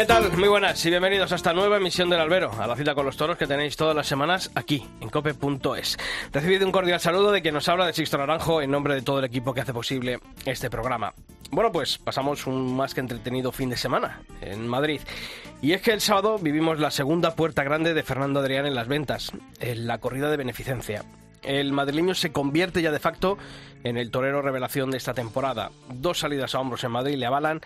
¿Qué tal? Muy buenas y bienvenidos a esta nueva emisión del Albero, a la cita con los toros que tenéis todas las semanas aquí, en cope.es. Recibido un cordial saludo de quien nos habla de Sixto Naranjo en nombre de todo el equipo que hace posible este programa. Bueno, pues pasamos un más que entretenido fin de semana en Madrid. Y es que el sábado vivimos la segunda puerta grande de Fernando Adrián en las ventas, en la corrida de beneficencia. El madrileño se convierte ya de facto en el torero revelación de esta temporada. Dos salidas a hombros en Madrid le avalan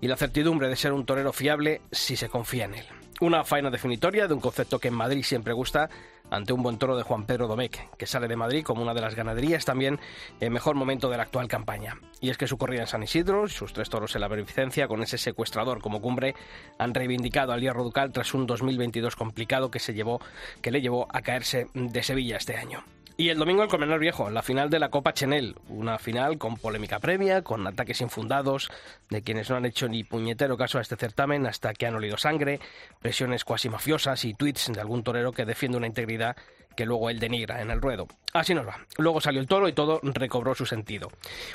y la certidumbre de ser un torero fiable si se confía en él. Una faena definitoria de un concepto que en Madrid siempre gusta ante un buen toro de Juan Pedro Domecq, que sale de Madrid como una de las ganaderías también en mejor momento de la actual campaña. Y es que su corrida en San Isidro sus tres toros en la beneficencia con ese secuestrador como cumbre han reivindicado al Hierro Ducal tras un 2022 complicado que se llevó que le llevó a caerse de Sevilla este año. Y el domingo el Colmenar Viejo, la final de la Copa Chenel, una final con polémica previa, con ataques infundados de quienes no han hecho ni puñetero caso a este certamen hasta que han olido sangre, presiones cuasi mafiosas y tweets de algún torero que defiende una integridad que luego él denigra en el ruedo. Así nos va. Luego salió el toro y todo recobró su sentido.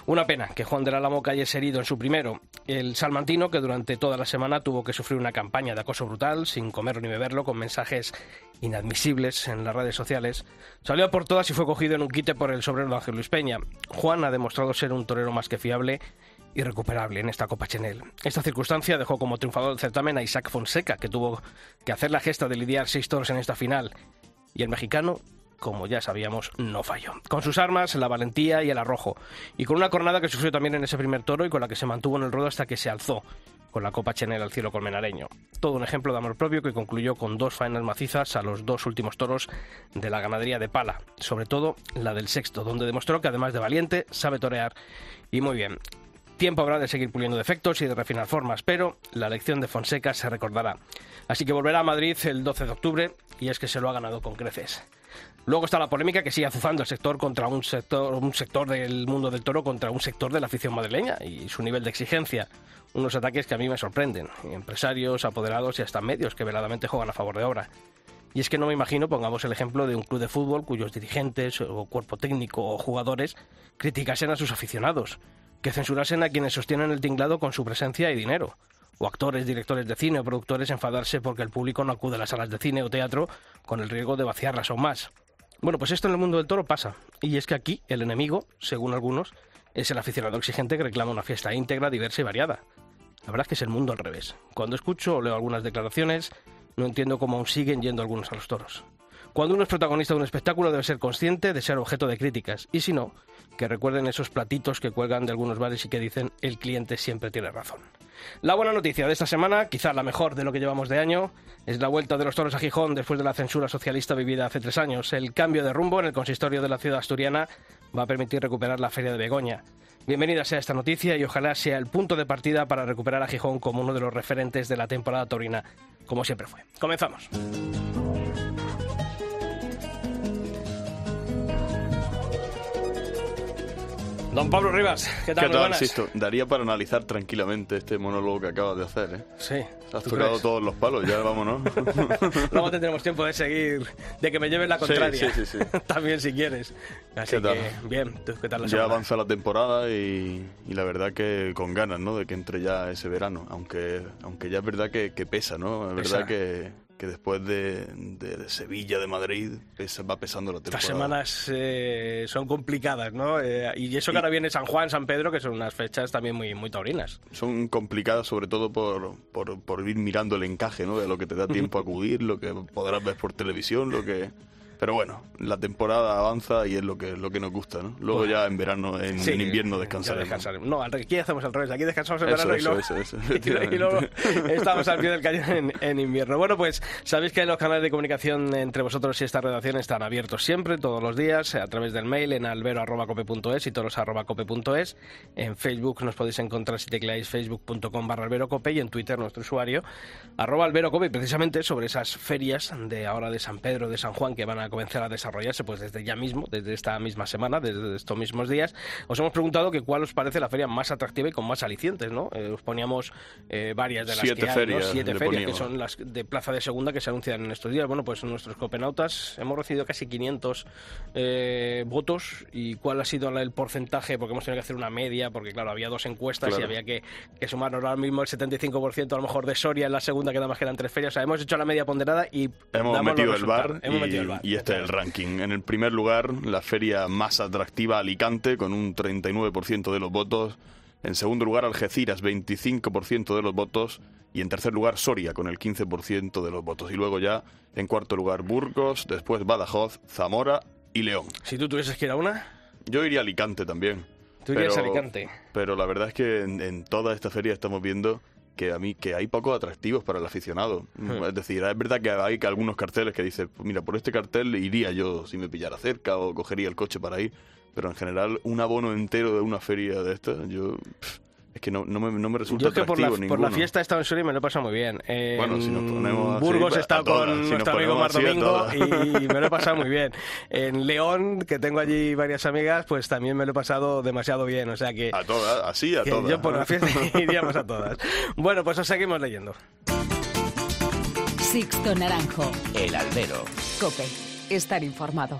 Una pena que Juan del Álamo cayese herido en su primero. El salmantino, que durante toda la semana tuvo que sufrir una campaña de acoso brutal, sin comerlo ni beberlo, con mensajes inadmisibles en las redes sociales, salió por todas y fue cogido en un quite por el sobrero de Ángel Luis Peña. Juan ha demostrado ser un torero más que fiable y recuperable en esta Copa Chenel. Esta circunstancia dejó como triunfador del certamen a Isaac Fonseca, que tuvo que hacer la gesta de lidiar seis toros en esta final y el mexicano, como ya sabíamos, no falló. Con sus armas, la valentía y el arrojo, y con una cornada que sufrió también en ese primer toro y con la que se mantuvo en el ruedo hasta que se alzó con la Copa Chenel al cielo colmenareño. Todo un ejemplo de amor propio que concluyó con dos faenas macizas a los dos últimos toros de la ganadería de Pala, sobre todo la del sexto, donde demostró que además de valiente, sabe torear y muy bien. Tiempo habrá de seguir puliendo defectos y de refinar formas, pero la lección de Fonseca se recordará. Así que volverá a Madrid el 12 de octubre y es que se lo ha ganado con creces. Luego está la polémica que sigue azuzando el sector contra un sector, un sector del mundo del toro contra un sector de la afición madrileña y su nivel de exigencia. Unos ataques que a mí me sorprenden. Empresarios, apoderados y hasta medios que veladamente juegan a favor de obra. Y es que no me imagino, pongamos el ejemplo de un club de fútbol cuyos dirigentes o cuerpo técnico o jugadores criticasen a sus aficionados, que censurasen a quienes sostienen el tinglado con su presencia y dinero o actores, directores de cine o productores enfadarse porque el público no acude a las salas de cine o teatro con el riesgo de vaciarlas aún más. Bueno, pues esto en el mundo del toro pasa. Y es que aquí el enemigo, según algunos, es el aficionado exigente que reclama una fiesta íntegra, diversa y variada. La verdad es que es el mundo al revés. Cuando escucho o leo algunas declaraciones, no entiendo cómo aún siguen yendo algunos a los toros. Cuando uno es protagonista de un espectáculo debe ser consciente de ser objeto de críticas, y si no, que recuerden esos platitos que cuelgan de algunos bares y que dicen el cliente siempre tiene razón. La buena noticia de esta semana, quizá la mejor de lo que llevamos de año, es la vuelta de los toros a Gijón después de la censura socialista vivida hace tres años. El cambio de rumbo en el consistorio de la ciudad asturiana va a permitir recuperar la feria de Begoña. Bienvenida sea esta noticia y ojalá sea el punto de partida para recuperar a Gijón como uno de los referentes de la temporada taurina, como siempre fue. Comenzamos. Don Pablo Rivas, ¿qué tal? ¿Qué tal. Sisto? Daría para analizar tranquilamente este monólogo que acabas de hacer, ¿eh? Sí. Has ¿tú tocado crees? todos los palos, ya vámonos. Luego tendremos tiempo de seguir, de que me lleves la contraria. sí, sí, sí. También si quieres. Así ¿Qué tal? que, bien, ¿tú qué tal la ya avanza la temporada y, y la verdad que con ganas, ¿no? De que entre ya ese verano. Aunque, aunque ya es verdad que, que pesa, ¿no? Es Pesa. verdad que, que después de, de Sevilla, de Madrid, pesa- va pesando la temporada. Estas semanas eh, son complicadas, ¿no? Eh, y eso que ahora viene San Juan, San Pedro, que son unas fechas también muy, muy taurinas. Son complicadas sobre todo por, por, por ir mirando el encaje, ¿no? De lo que te da tiempo a acudir, lo que podrás ver por televisión, lo que... Pero bueno, la temporada avanza y es lo que, lo que nos gusta, ¿no? Luego ya en verano, en, Sí, en invierno descansaremos. descansaremos. No, aquí hacemos al revés. Aquí descansamos en verano y eso, luego, eso, eso, y luego estamos al pie del cañón en, en invierno. Bueno, pues sabéis que los canales de comunicación entre vosotros y esta redacción están abiertos siempre, todos los días, a través del mail en albero.cope.es y toros.cope.es. En Facebook nos podéis encontrar si tecleáis facebook.com barra alberocope y en Twitter nuestro usuario arroba alberocope, precisamente sobre esas ferias de ahora de San Pedro, de San Juan, que van a comenzar a desarrollarse pues desde ya mismo, desde esta misma semana, desde estos mismos días, os hemos preguntado que cuál os parece la feria más atractiva y con más alicientes, ¿no? Eh, os poníamos eh, varias de las Siete que hay, ferias ¿no? Siete ferias, que son las de Plaza de Segunda que se anuncian en estos días. Bueno, pues nuestros copenautas hemos recibido casi 500 eh, votos. ¿Y cuál ha sido el porcentaje? Porque hemos tenido que hacer una media, porque claro, había dos encuestas y había que, que sumarnos ahora mismo el 75% a lo mejor de Soria en la segunda, que nada más que eran tres ferias. O sea, hemos hecho la media ponderada y Hemos metido el bar, resultados. Hemos y, metido el VAR. y este es el ranking. En el primer lugar, la feria más atractiva Alicante, con un 39% de los votos. En segundo lugar, Algeciras, 25% de los votos. Y en tercer lugar, Soria, con el 15% de los votos. Y luego ya, en cuarto lugar, Burgos, después Badajoz, Zamora y León. Si tú tuvieses que ir a una, Yo iría a Alicante también. tú irías a Alicante. Pero la verdad es que en, en toda esta feria estamos viendo que a mí que hay pocos atractivos para el aficionado. Hmm. Es decir, es verdad que hay que algunos carteles que dices, pues mira, por este cartel iría yo si me pillara cerca o cogería el coche para ir, pero en general un abono entero de una feria de estas, yo pff, es que no, no, me, no me resulta Yo es que por la, atractivo por la ninguno. fiesta he estado en Soria y me lo he pasado muy bien. En Bueno, si nos ponemos Burgos he estado todas, con si nuestro amigo Mar Domingo y, y me lo he pasado muy bien. En León, que tengo allí varias amigas, pues también me lo he pasado demasiado bien. O sea que, A todas, así a todas. yo por la fiesta iríamos a todas. Bueno, pues os seguimos leyendo. Sixto Naranjo. El albero. Cope. Estar informado.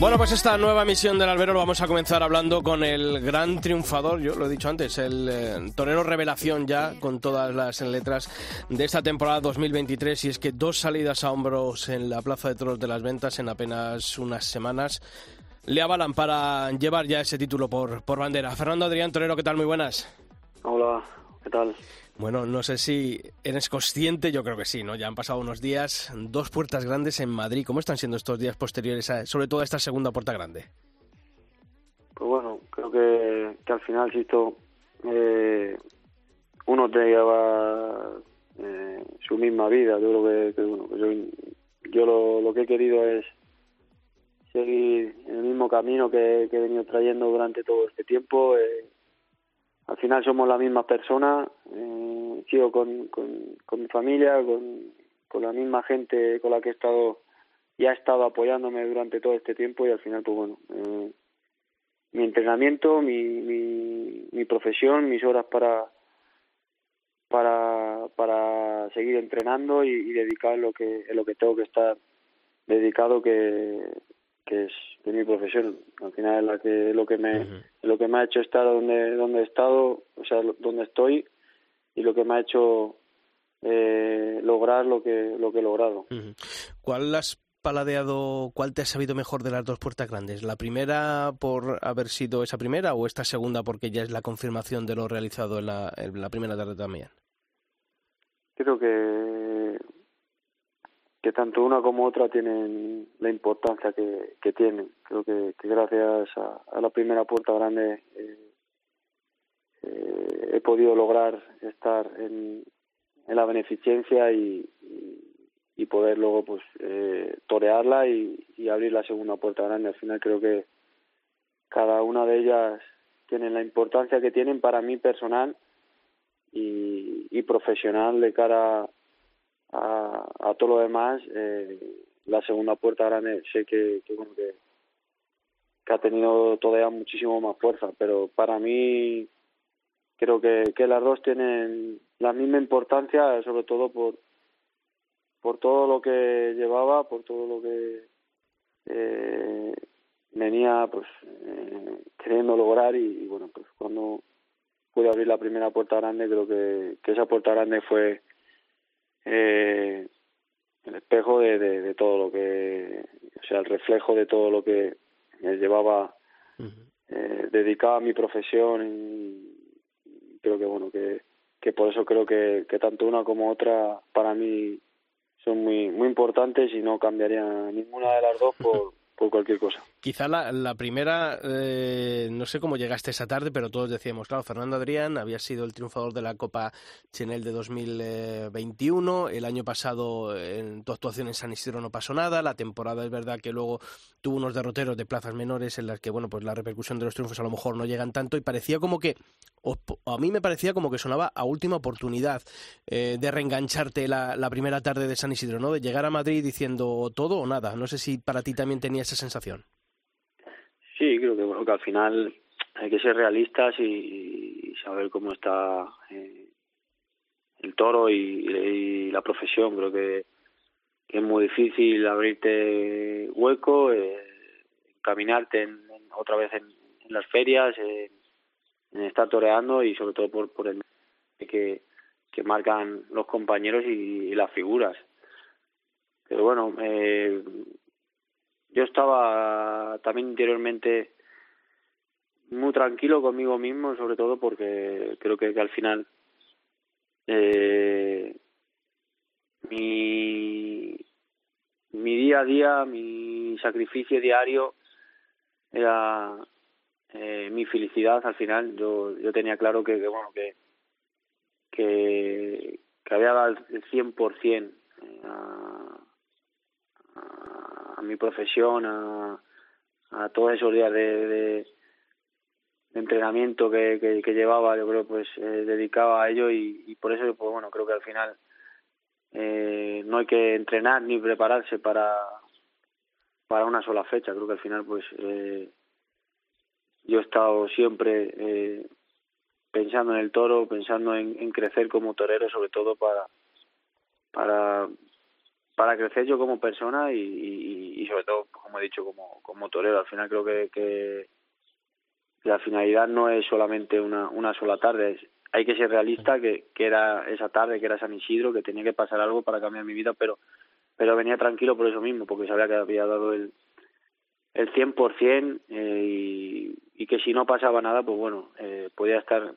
Bueno, pues esta nueva misión del albero lo vamos a comenzar hablando con el gran triunfador, yo lo he dicho antes, el eh, torero revelación ya con todas las letras de esta temporada 2023 y es que dos salidas a hombros en la Plaza de Toros de las Ventas en apenas unas semanas le avalan para llevar ya ese título por, por bandera. Fernando Adrián Torero, ¿qué tal? Muy buenas. Hola, ¿qué tal? Bueno, no sé si eres consciente, yo creo que sí, ¿no? Ya han pasado unos días, dos puertas grandes en Madrid. ¿Cómo están siendo estos días posteriores, a, sobre todo a esta segunda puerta grande? Pues bueno, creo que, que al final, Sisto, eh, uno te lleva eh, su misma vida. Yo creo que, bueno, yo, yo lo, que he querido es seguir el mismo camino que, que he venido trayendo durante todo este tiempo. Eh, al final somos la misma persona, eh, sigo con, con, mi familia, con, con la misma gente con la que he estado y ha estado apoyándome durante todo este tiempo y al final, pues bueno, eh, mi entrenamiento, mi, mi, mi profesión, mis horas para para para seguir entrenando y, y dedicar lo que en lo que tengo que estar dedicado que, que es de mi profesión al final es la que es lo que me lo que me ha hecho estar donde donde he estado o sea donde estoy y lo que me ha hecho eh, lograr lo que lo que he logrado. ¿Cuál has paladeado, cuál te ha sabido mejor de las dos puertas grandes? ¿La primera por haber sido esa primera o esta segunda porque ya es la confirmación de lo realizado en la, en la primera tarde también? creo que que tanto una como otra tienen la importancia que, tienen. Creo que, gracias a, la primera puerta grande eh, eh, he podido lograr estar en, la beneficencia y, poder luego pues eh, torearla y, abrir la segunda puerta grande. Al final creo que cada una de ellas tiene la importancia que tienen para mí personal y, y profesional de cara a, a todo lo demás. Eh, la segunda puerta grande sé que, que, que, que ha tenido todavía muchísimo más fuerza, pero para mí creo que, que las dos tienen la misma importancia, sobre todo por por todo lo que llevaba, por todo lo que eh, venía pues eh, queriendo lograr y, y, bueno pues cuando pude abrir la primera puerta grande creo que, que esa puerta grande fue eh, el espejo de, de, de, todo lo que o sea el reflejo de todo lo que me llevaba eh, dedicado a mi profesión y creo que bueno que, que por eso creo que, que tanto una como otra para mí son muy muy importantes y no cambiaría ninguna de las dos por por cualquier cosa. Quizá la, la primera, eh, no sé cómo llegaste esa tarde, pero todos decíamos, claro, Fernando Adrián había sido el triunfador de la Copa Chenel de 2021, el año pasado en tu actuación en San Isidro no pasó nada, la temporada es verdad que luego tuvo unos derroteros de plazas menores en las que, bueno, pues la repercusión de los triunfos a lo mejor no llegan tanto y parecía como que, a mí me parecía como que sonaba a última oportunidad eh, de reengancharte la, la primera tarde de San Isidro, ¿no? De llegar a Madrid diciendo todo o nada. No sé si para ti también tenías esa sensación? Sí, creo que, bueno, que al final hay que ser realistas y, saber cómo está eh, el toro y, la profesión. Creo que, es muy difícil abrirte hueco, eh, caminarte otra vez en, las ferias, en estar toreando y sobre todo por, por el que, que marcan los compañeros y, las figuras. Pero bueno, eh, yo estaba también interiormente muy tranquilo conmigo mismo, sobre todo porque creo que, al final eh, mi, mi día a día, mi sacrificio diario era eh, mi felicidad al final. Yo, yo tenía claro que, que bueno, que, que, que había dado el 100% a, a mi profesión, a, a todos esos días de, de, entrenamiento que, llevaba, yo creo pues eh, dedicaba a ello y, por eso pues bueno creo que al final eh, no hay que entrenar ni prepararse para para una sola fecha, creo que al final pues eh, yo he estado siempre eh, pensando en el toro, pensando en, en crecer como torero, sobre todo para para para crecer yo como persona y, y, sobre todo, como he dicho, como, como torero. Al final creo que, que la finalidad no es solamente una, una sola tarde, hay que ser realista que, que era esa tarde, que era San Isidro, que tenía que pasar algo para cambiar mi vida, pero pero venía tranquilo por eso mismo, porque sabía que había dado el el 100% eh, y, y que si no pasaba nada, pues bueno, eh, podía estar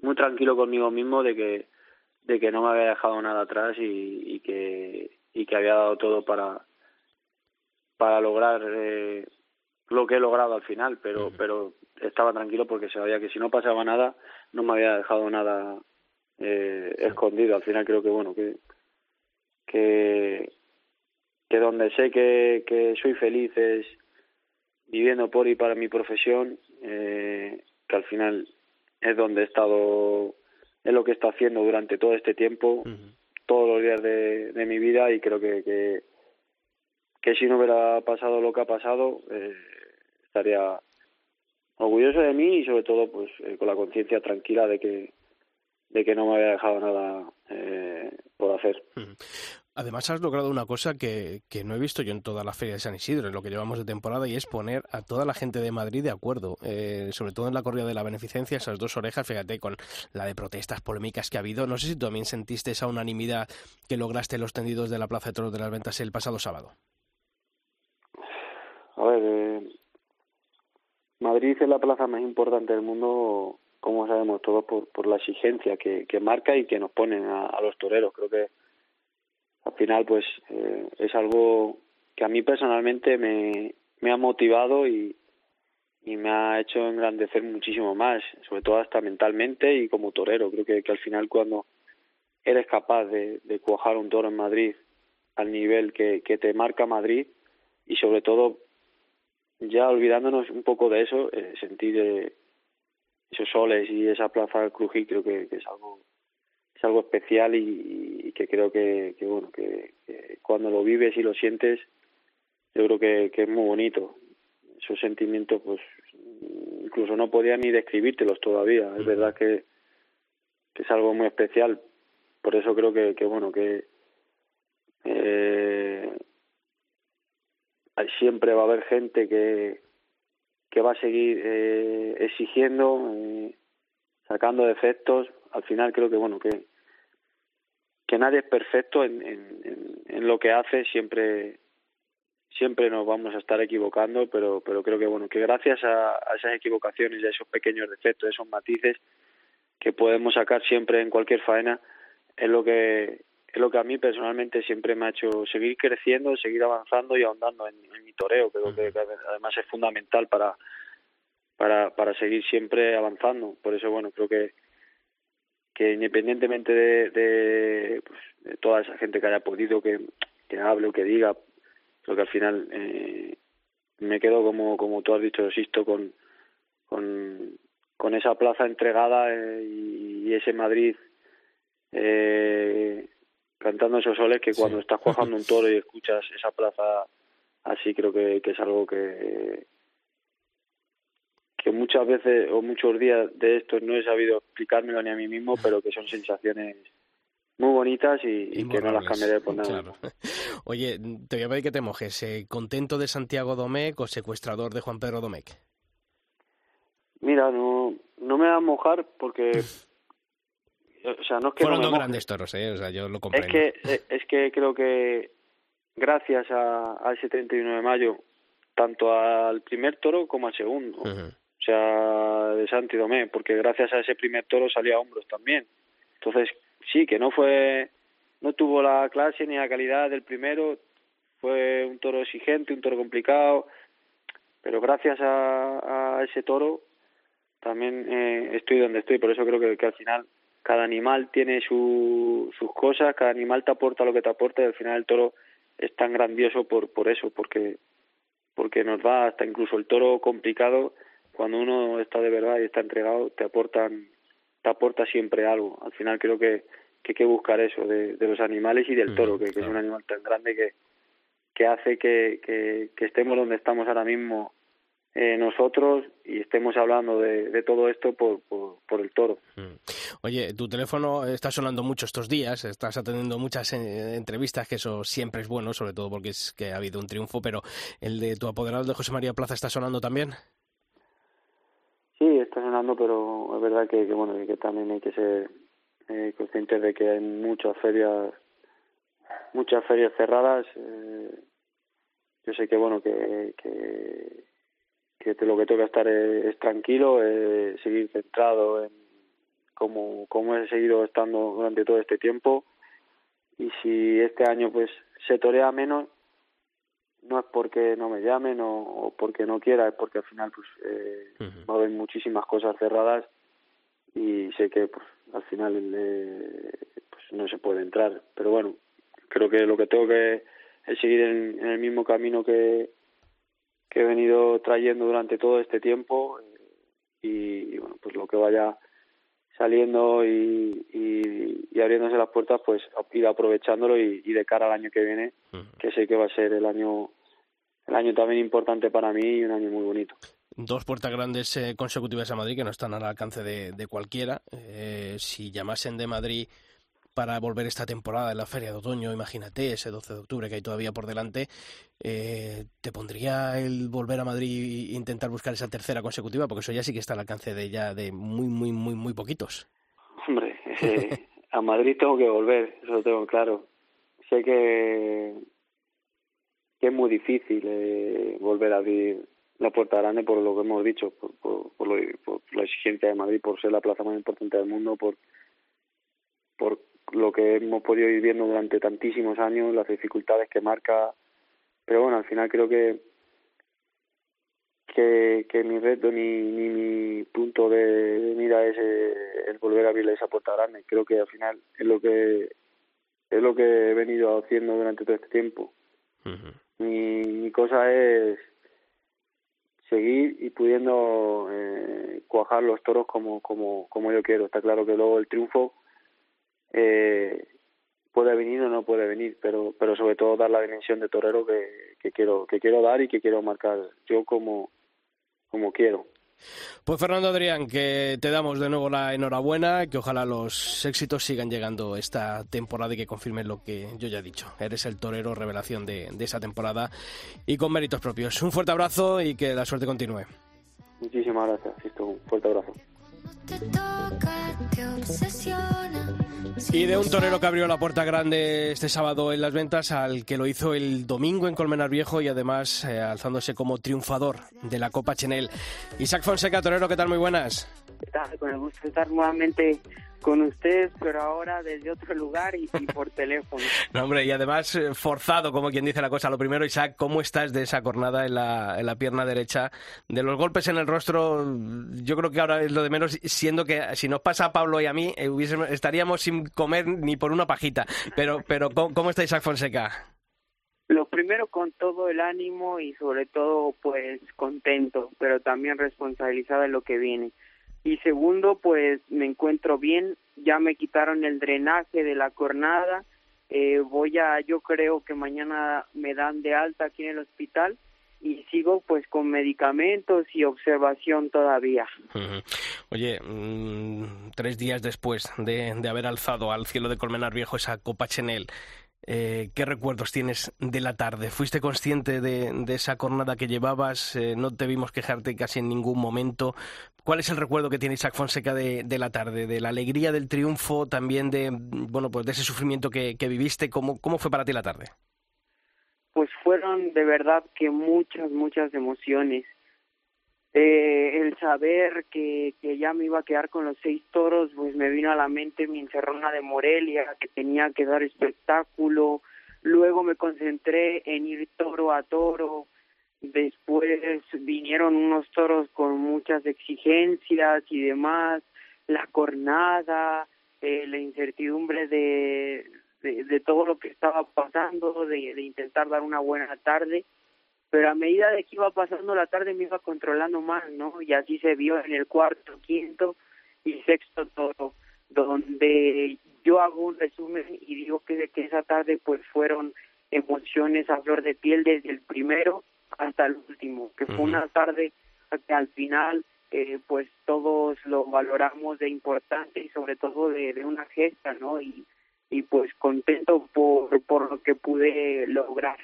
muy tranquilo conmigo mismo de que de que no me había dejado nada atrás y, y que y que había dado todo para para lograr eh, lo que he logrado al final pero pero estaba tranquilo porque sabía que si no pasaba nada no me había dejado nada eh, escondido. Al final creo que bueno que que que donde sé que, que soy feliz es viviendo por y para mi profesión eh, que al final es donde he estado es lo que está haciendo durante todo este tiempo, todos los días de, de, mi vida y creo que, que, que, si no hubiera pasado lo que ha pasado, eh, estaría orgulloso de mí y sobre todo pues eh, con la conciencia tranquila de que de que no me había dejado nada eh, por hacer. Además has logrado una cosa que, que, no he visto yo en toda la feria de San Isidro, en lo que llevamos de temporada, y es poner a toda la gente de Madrid de acuerdo, eh, sobre todo en la corrida de la beneficencia, esas dos orejas, fíjate, con la de protestas polémicas que ha habido. No sé si también sentiste esa unanimidad que lograste en los tendidos de la Plaza de Toros de las Ventas el pasado sábado. A ver, eh, Madrid es la plaza más importante del mundo, como sabemos todos, por, por la exigencia que, que marca y que nos ponen a, a los toreros. Creo que al final pues eh, es algo que a mí personalmente me, me ha motivado y, y me ha hecho engrandecer muchísimo más, sobre todo hasta mentalmente y como torero. Creo que, que al final cuando eres capaz de, cuajar un toro en Madrid al nivel que, que te marca Madrid y sobre todo ya olvidándonos un poco de eso, eh, sentir eh, esos soles y esa plaza crujir creo que, es algo algo especial y, que creo que, que bueno que, cuando lo vives y lo sientes yo creo que, es muy bonito. Esos sentimientos pues incluso no podía ni describírtelos todavía. Es verdad que, que es algo muy especial. Por eso creo que, que bueno que eh, siempre va a haber gente que que va a seguir eh, exigiendo eh, sacando defectos. Al final creo que bueno que que nadie es perfecto en, en, en, lo que hace siempre siempre nos vamos a estar equivocando pero pero creo que bueno que gracias a, a esas equivocaciones y a esos pequeños defectos esos matices que podemos sacar siempre en cualquier faena es lo que es lo que a mí personalmente siempre me ha hecho seguir creciendo, seguir avanzando y ahondando en, mi toreo, creo que, además es fundamental para, para, para seguir siempre avanzando. Por eso, bueno, creo que, que independientemente de, de, pues, de toda esa gente que haya podido que, que hable o que diga, creo que al final eh, me quedo como, como tú has dicho, Sisto, con, con, con esa plaza entregada eh, y, ese Madrid eh, cantando esos soles que cuando estás cuajando un toro y escuchas esa plaza así creo que, que es algo que que muchas veces o muchos días de estos no he sabido explicármelo ni a mí mismo, pero que son sensaciones muy bonitas y, que no las cambiaré por nada. Oye, te voy a pedir que te mojes. Eh, ¿Contento de Santiago Domecq o secuestrador de Juan Pedro Domecq? Mira, no, no me voy a mojar porque... o sea, no es que Fueron no dos grandes toros, ¿eh? O sea, yo lo comprendo. Es que, eh, es que creo que gracias a, a ese 31 de mayo, tanto al primer toro como al segundo, o sea, de Santi Domé, porque gracias a ese primer toro salía a hombros también. Entonces, sí, que no fue, no tuvo la clase ni la calidad del primero, fue un toro exigente, un toro complicado, pero gracias a, ese toro también eh, estoy donde estoy, por eso creo que, al final cada animal tiene su, sus cosas, cada animal te aporta lo que te aporta y al final el toro es tan grandioso por, por eso, porque, porque nos va hasta incluso el toro complicado, cuando uno está de verdad y está entregado, te aportan te aporta siempre algo. Al final creo que, que hay que buscar eso de, los animales y del toro, que, es un animal tan grande que, que hace que, que, estemos donde estamos ahora mismo eh, nosotros y estemos hablando de, de todo esto por, por, el toro. Oye, tu teléfono está sonando mucho estos días, estás atendiendo muchas eh, entrevistas, que eso siempre es bueno, sobre todo porque es que ha habido un triunfo, pero el de tu apoderado de José María Plaza está sonando también. Sí, está sonando, pero es verdad que, bueno, que también hay que ser eh, conscientes de que hay muchas ferias, muchas ferias cerradas. Eh, yo sé que bueno que, que, lo que que estar es, tranquilo, eh, seguir centrado en como, como he seguido estando durante todo este tiempo y si este año pues se torea menos no es porque no me llamen o, porque no quiera, es porque al final pues eh, va a haber muchísimas cosas cerradas y sé que pues al final eh, pues no se puede entrar. Pero bueno, creo que lo que tengo que es seguir en, el mismo camino que, que he venido trayendo durante todo este tiempo eh, y, bueno, pues lo que vaya saliendo y, y, abriéndose las puertas, pues ir aprovechándolo y, de cara al año que viene, que sé que va a ser el año el año también importante para mí y un año muy bonito. Dos puertas grandes eh, consecutivas a Madrid que no están al alcance de, cualquiera. Eh, si llamasen de Madrid para volver esta temporada en la Feria de Otoño, imagínate, ese 12 de octubre que hay todavía por delante, eh, ¿te pondría el volver a Madrid e intentar buscar esa tercera consecutiva? Porque eso ya sí que está al alcance de ya de muy, muy, muy, muy poquitos. Hombre, a Madrid tengo que volver, eso lo tengo claro. Sé que que es muy difícil eh, volver a abrir la puerta grande por lo que hemos dicho, por, por, lo, por, la exigencia de Madrid, por ser la plaza más importante del mundo, por, por lo que hemos podido ir viendo durante tantísimos años, las dificultades que marca. Pero bueno, al final creo que que, que mi reto ni, ni mi punto de mira es eh, el volver a abrir esa puerta grande. Creo que al final es lo que es lo que he venido haciendo durante todo este tiempo. Mi, cosa es seguir y pudiendo eh, cuajar los toros como, como, como yo quiero. Está claro que luego el triunfo eh, puede venir o no puede venir, pero, pero sobre todo dar la dimensión de torero que, que quiero, que quiero dar y que quiero marcar yo como, como quiero. Pues Fernando Adrián, que te damos de nuevo la enhorabuena, que ojalá los éxitos sigan llegando esta temporada y que confirmen lo que yo ya he dicho. Eres el torero revelación de, esa temporada y con méritos propios. Un fuerte abrazo y que la suerte continúe. Muchísimas gracias, un fuerte abrazo. Y de un torero que abrió la puerta grande este sábado en las ventas al que lo hizo el domingo en Colmenar Viejo y además eh, alzándose como triunfador de la Copa Chenel. Isaac Fonseca, torero, ¿qué tal? Muy buenas. Con el gusto de estar nuevamente con ustedes, pero ahora desde otro lugar y, por teléfono. No, hombre, y además eh, forzado, como quien dice la cosa. Lo primero, Isaac, ¿cómo estás de esa cornada en la, en la pierna derecha? De los golpes en el rostro, yo creo que ahora es lo de menos, siendo que si nos pasa a Pablo y a mí, eh, estaríamos sin comer ni por una pajita. Pero, pero ¿cómo, cómo está Isaac Fonseca? Lo primero con todo el ánimo y sobre todo pues contento, pero también responsabilizado de lo que viene. Y segundo, pues me encuentro bien, ya me quitaron el drenaje de la cornada, eh, voy a, yo creo que mañana me dan de alta aquí en el hospital y sigo pues con medicamentos y observación todavía. Oye, mm, tres días después de, de haber alzado al cielo de Colmenar Viejo esa Copa Chenel, eh, ¿Qué recuerdos tienes de la tarde? ¿Fuiste consciente de, esa jornada que llevabas? Eh, ¿No te vimos quejarte casi en ningún momento? ¿Cuál es el recuerdo que tiene Isaac Fonseca de, la tarde? ¿De la alegría del triunfo? ¿También de, bueno, pues de ese sufrimiento que, que viviste? ¿Cómo, ¿Cómo fue para ti la tarde? Pues fueron de verdad que muchas, muchas emociones eh, el saber que, que ya me iba a quedar con los seis toros, pues me vino a la mente mi encerrona de Morelia, que tenía que dar espectáculo, luego me concentré en ir toro a toro, después vinieron unos toros con muchas exigencias y demás, la cornada, eh, la incertidumbre de, de, de, todo lo que estaba pasando, de, de intentar dar una buena tarde pero a medida de que iba pasando la tarde me iba controlando más, ¿no? Y así se vio en el cuarto, quinto y sexto todo, donde yo hago un resumen y digo que, que esa tarde pues fueron emociones a flor de piel desde el primero hasta el último, que fue una tarde que al final eh, pues todos lo valoramos de importante y sobre todo de, de una gesta, ¿no? Y, y pues contento por, por lo que pude lograr.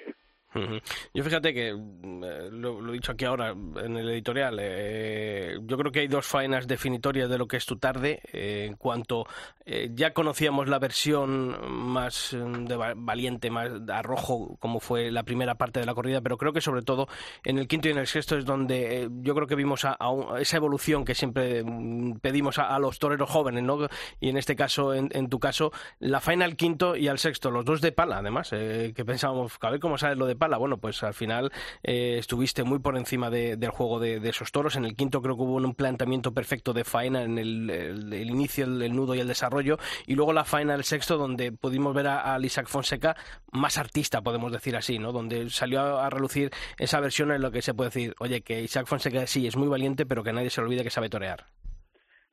Yo fíjate que mm, eh, lo, he dicho aquí ahora en el editorial. Eh, yo creo que hay dos faenas definitorias de lo que es tu tarde. Eh, en cuanto ya conocíamos la versión más mm, de valiente, más de arrojo, como fue la primera parte de la corrida, pero creo que sobre todo en el quinto y en el sexto es donde yo creo que vimos a, esa evolución que siempre mm, pedimos a, los toreros jóvenes, ¿no? Y en este caso, en, tu caso, la faena al quinto y al sexto, los dos de pala, además, que pensábamos, a ver cómo sabes lo de pala. Bueno, pues al final eh, estuviste muy por encima del juego de, esos toros. En el quinto creo que hubo un planteamiento perfecto de faena en el, inicio, el, nudo y el desarrollo. Y luego la faena del sexto, donde pudimos ver a, Isaac Fonseca más artista, podemos decir así, ¿no? Donde salió a, relucir esa versión en lo que se puede decir, oye, que Isaac Fonseca sí es muy valiente, pero que nadie se olvide que sabe torear.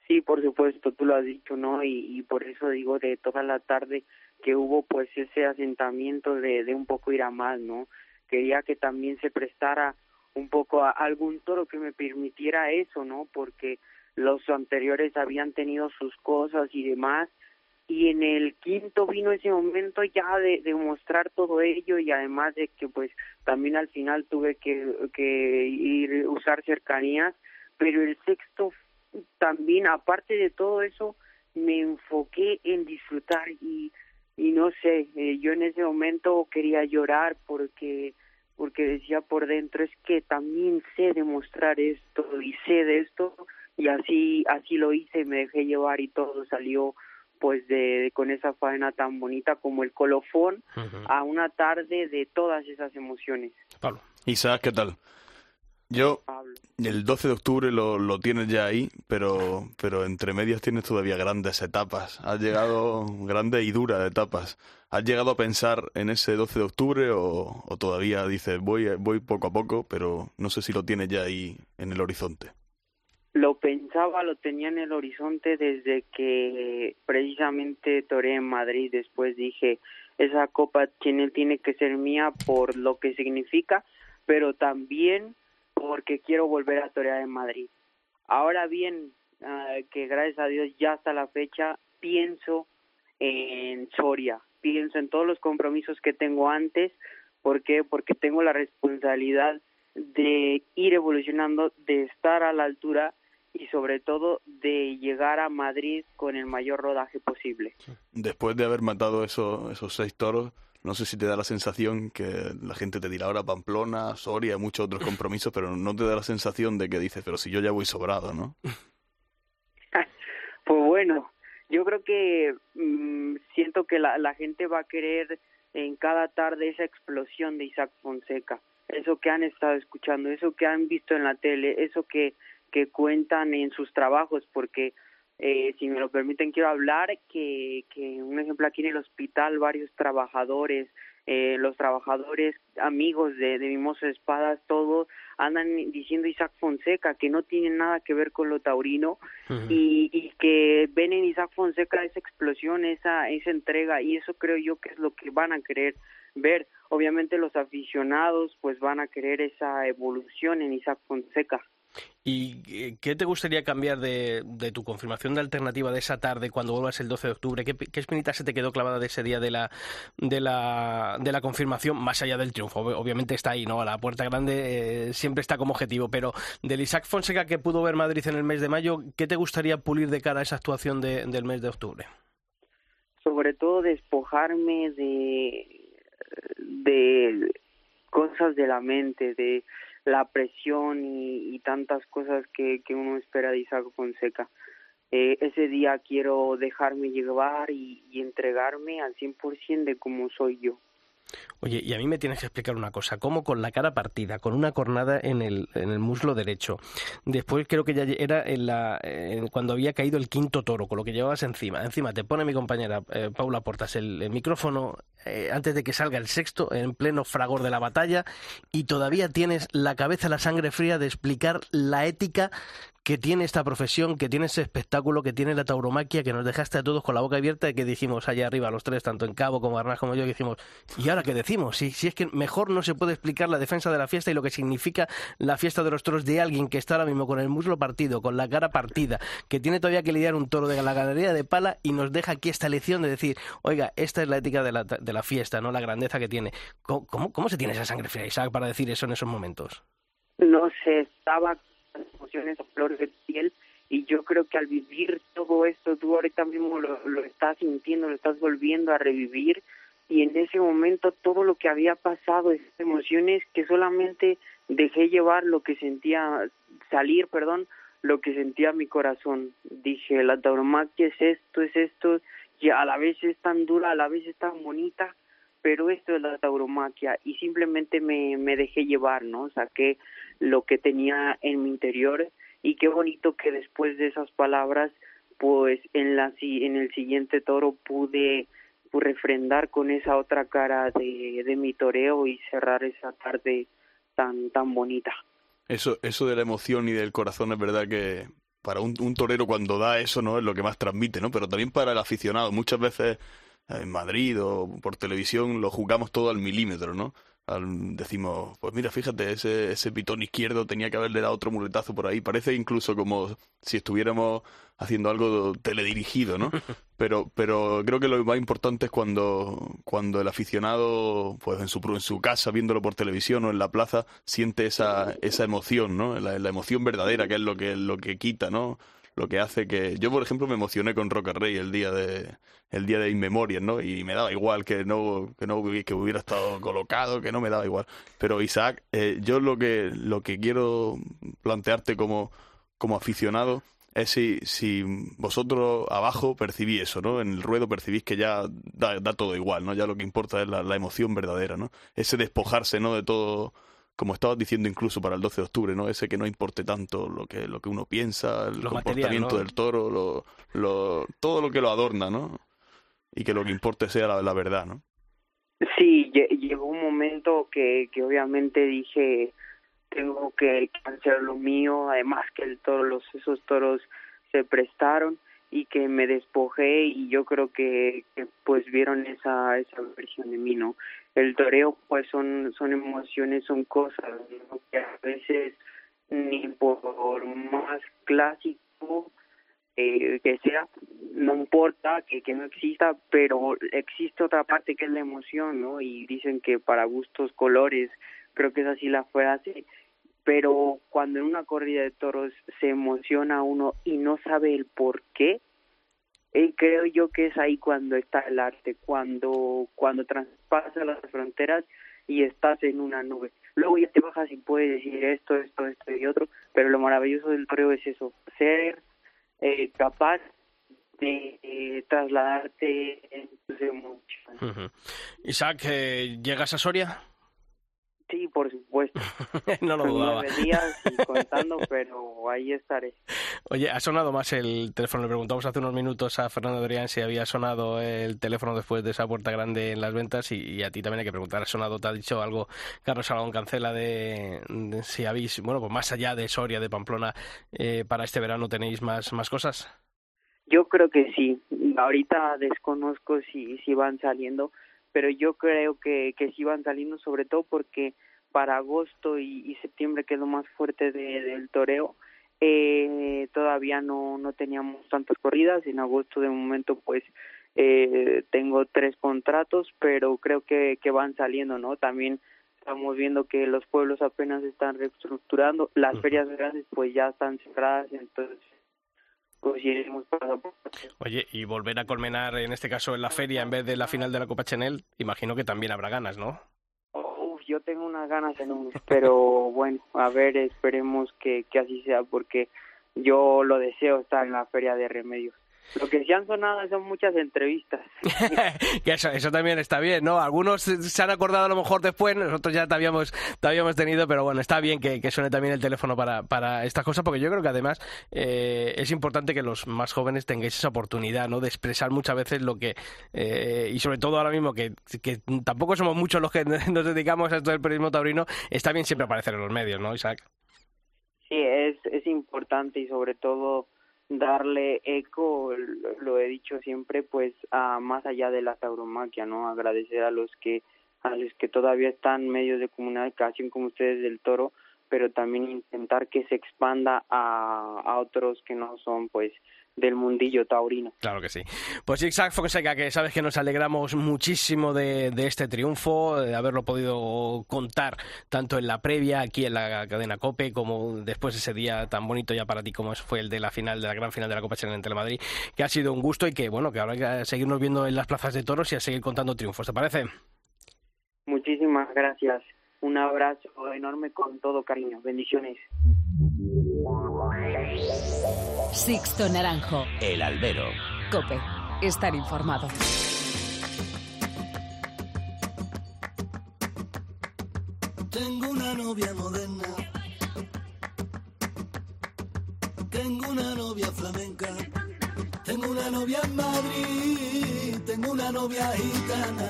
Sí, por supuesto, tú lo has dicho, ¿no? Y, y por eso digo de toda la tarde que hubo pues ese asentamiento de, un poco ir a más, ¿no? quería que también se prestara un poco a algún toro que me permitiera eso, ¿no? Porque los anteriores habían tenido sus cosas y demás, y en el quinto vino ese momento ya de, de mostrar todo ello y además de que pues también al final tuve que, que ir usar cercanías, pero el sexto también aparte de todo eso me enfoqué en disfrutar y y no sé, eh, yo en ese momento quería llorar porque porque decía por dentro es que también sé demostrar esto y sé de esto y así así lo hice y me dejé llevar y todo salió pues de, con esa faena tan bonita como el colofón a una tarde de todas esas emociones. Pablo. Isaac, ¿qué tal? Yo, el 12 de octubre lo, lo tienes ya ahí, pero, pero entre medias tienes todavía grandes etapas. Has llegado grandes y duras etapas. ¿Has llegado a pensar en ese 12 de octubre o, o todavía dices voy, voy poco a poco, pero no sé si lo tienes ya ahí en el horizonte? Lo pensaba, lo tenía en el horizonte desde que precisamente toré en Madrid. Después dije, esa Copa Chanel tiene que ser mía por lo que significa, pero también porque quiero volver a torear en Madrid. Ahora bien, ah, que gracias a Dios ya hasta la fecha pienso en Soria, pienso en todos los compromisos que tengo antes, ¿por qué? Porque tengo la responsabilidad de ir evolucionando, de estar a la altura y sobre todo de llegar a Madrid con el mayor rodaje posible. Después de haber matado esos, esos seis toros, no sé si te da la sensación que la gente te dirá ahora Pamplona, Soria, muchos otros compromisos, pero no te da la sensación de que dices, pero si yo ya voy sobrado, ¿no? Pues bueno, yo creo que mm, siento que la, la gente va a querer en cada tarde esa explosión de Isaac Fonseca, eso que han estado escuchando, eso que han visto en la tele, eso que, que cuentan en sus trabajos, porque eh, si me lo permiten quiero hablar que, que un ejemplo aquí en el hospital varios trabajadores eh, los trabajadores amigos de, de Mimoso Espadas, todos andan diciendo Isaac Fonseca, que no tiene nada que ver con lo taurino y, y, que ven en Isaac Fonseca esa explosión, esa, esa entrega y eso creo yo que es lo que van a querer ver. Obviamente los aficionados pues van a querer esa evolución en Isaac Fonseca. ¿Y qué te gustaría cambiar de, de, tu confirmación de alternativa de esa tarde cuando vuelvas el 12 de octubre? ¿Qué, qué espinita se te quedó clavada de ese día de la, de la, de la confirmación, más allá del triunfo? Obviamente está ahí, ¿no? La puerta grande eh, siempre está como objetivo, pero del Isaac Fonseca que pudo ver Madrid en el mes de mayo, ¿qué te gustaría pulir de cara a esa actuación de, del mes de octubre? Sobre todo despojarme de, de cosas de la mente, de la presión y, tantas cosas que, uno espera de Isaac Fonseca. Eh, ese día quiero dejarme llevar y, y entregarme al 100% de cómo soy yo. Oye, y a mí me tienes que explicar una cosa, cómo con la cara partida, con una cornada en el, en el muslo derecho, después creo que ya era en la, en, cuando había caído el quinto toro, con lo que llevabas encima, encima te pone mi compañera eh, Paula Portas el, el micrófono eh, antes de que salga el sexto, en pleno fragor de la batalla, y todavía tienes la cabeza, la sangre fría de explicar la ética que tiene esta profesión, que tiene ese espectáculo, que tiene la tauromaquia, que nos dejaste a todos con la boca abierta y que dijimos allá arriba, los tres, tanto en Cabo como Arnaz como yo, que dijimos, ¿y ahora qué decimos? Si, es que mejor no se puede explicar la defensa de la fiesta y lo que significa la fiesta de los toros de alguien que está ahora mismo con el muslo partido, con la cara partida, que tiene todavía que lidiar un toro de la ganadería de pala y nos deja aquí esta lección de decir, oiga, esta es la ética de la, de la fiesta, no la grandeza que tiene. ¿Cómo, cómo, cómo se tiene esa sangre fría, Isaac, para decir eso en esos momentos? No sé, estaba emociones a flor de piel y yo creo que al vivir todo esto tú ahorita mismo lo, lo estás sintiendo, lo estás volviendo a revivir y en ese momento todo lo que había pasado, esas emociones que solamente dejé llevar lo que sentía, salir, perdón, lo que sentía mi corazón. Dije, la tauromaquia es esto, es esto, y a la vez es tan dura, a la vez es tan bonita, pero esto es la tauromaquia y simplemente me, me dejé llevar, ¿no? Saqué lo que tenía en mi interior y qué bonito que después de esas palabras pues en la en el siguiente toro pude refrendar con esa otra cara de, de mi toreo y cerrar esa tarde tan tan bonita. Eso eso de la emoción y del corazón es verdad que para un, un torero cuando da eso no es lo que más transmite no pero también para el aficionado. Muchas veces en Madrid o por televisión lo jugamos todo al milímetro no decimos, pues mira, fíjate, ese, ese pitón izquierdo tenía que haberle dado otro muletazo por ahí. Parece incluso como si estuviéramos haciendo algo teledirigido, ¿no? Pero, pero creo que lo más importante es cuando, cuando el aficionado, pues en su, en su casa, viéndolo por televisión o en la plaza, siente esa, esa emoción, ¿no? La, la emoción verdadera, que es lo que, lo que quita, ¿no? Lo que hace que yo por ejemplo me emocioné con Roca Rey el día de el día de Inmemorias, ¿no? Y me daba igual que no que no que hubiera estado colocado, que no me daba igual. Pero Isaac, eh, yo lo que lo que quiero plantearte como como aficionado es si, si vosotros abajo percibís eso, ¿no? En el ruedo percibís que ya da, da todo igual, ¿no? Ya lo que importa es la, la emoción verdadera, ¿no? Ese despojarse, ¿no? De todo como estabas diciendo incluso para el 12 de octubre, ¿no? Ese que no importe tanto lo que, lo que uno piensa, el Lo comportamiento material, ¿no? del toro, lo, lo, todo lo que lo adorna, ¿no? Y que lo que importe sea la, la verdad, ¿no? Sí, lle- llegó un momento que, que obviamente dije tengo que hacer lo mío, además que el toro, los esos toros se prestaron y que me despojé y yo creo que, que pues vieron esa esa versión de mí, ¿no? El toreo pues son son emociones, son cosas que a veces ni por más clásico eh, que sea, no importa que, que no exista, pero existe otra parte que es la emoción, ¿no? Y dicen que para gustos colores, creo que es así la frase, pero cuando en una corrida de toros se emociona uno y no sabe el por qué, eh, creo yo que es ahí cuando está el arte, cuando cuando traspasa las fronteras y estás en una nube. Luego ya te bajas y puedes decir esto, esto, esto y otro, pero lo maravilloso del toreo es eso, ser eh, capaz de trasladarte en tus emociones. Isaac, eh, ¿llegas a Soria? Sí, por supuesto. no lo dudaba. Nueve días y contando, pero ahí estaré. Oye, ha sonado más el teléfono. Le preguntamos hace unos minutos a Fernando Adrián si había sonado el teléfono después de esa puerta grande en las ventas y, a ti también hay que preguntar. ¿Ha sonado, te ha dicho algo Carlos Salón Cancela de, si habéis, bueno, pues más allá de Soria, de Pamplona, eh, para este verano tenéis más, más cosas? Yo creo que sí. Ahorita desconozco si, si van saliendo, pero yo creo que, que sí van saliendo, sobre todo porque para agosto y, septiembre, que es lo más fuerte de, del toreo, eh, todavía no, no teníamos tantas corridas. En agosto, de momento, pues eh, tengo tres contratos, pero creo que, que van saliendo, ¿no? También estamos viendo que los pueblos apenas están reestructurando, las ferias grandes pues ya están cerradas, entonces pues iremos paso por Oye, y volver a colmenar, en este caso en la feria, en vez de la final de la Copa Chanel, imagino que también habrá ganas, ¿no? Uf, yo tengo unas ganas enormes, pero bueno, a ver, esperemos que, que así sea, porque yo lo deseo estar en la feria de remedios. Lo que sí han sonado son muchas entrevistas. que eso, eso también está bien, ¿no? Algunos se han acordado a lo mejor después, nosotros ya te habíamos, te habíamos tenido, pero bueno, está bien que, que suene también el teléfono para, para estas cosas, porque yo creo que además eh, es importante que los más jóvenes tengáis esa oportunidad, ¿no? De expresar muchas veces lo que, eh, y sobre todo ahora mismo que, que tampoco somos muchos los que nos dedicamos a esto del periodismo taurino, está bien siempre aparecer en los medios, ¿no, Isaac? Sí, es, es importante y sobre todo darle eco, lo he dicho siempre, pues a más allá de la tauromaquia, ¿no? Agradecer a los que a los que todavía están medios de comunicación como ustedes del Toro, pero también intentar que se expanda a, a otros que no son pues del mundillo taurino. Claro que sí. Pues Isaac Fonseca, que sabes que nos alegramos muchísimo de, este triunfo, de haberlo podido contar tanto en la previa aquí en la cadena COPE como después de ese día tan bonito ya para ti como fue el de la final, de la gran final de la Copa Chile en Telemadrid, que ha sido un gusto y que bueno, que ahora hay que seguirnos viendo en las plazas de toros y a seguir contando triunfos, ¿te parece? Muchísimas gracias. Un abrazo enorme con todo cariño. Bendiciones. Sixto Naranjo. El albero. Cope. Estar informado. Tengo una novia moderna. Tengo una novia flamenca. Tengo una novia en Madrid. Tengo una novia gitana.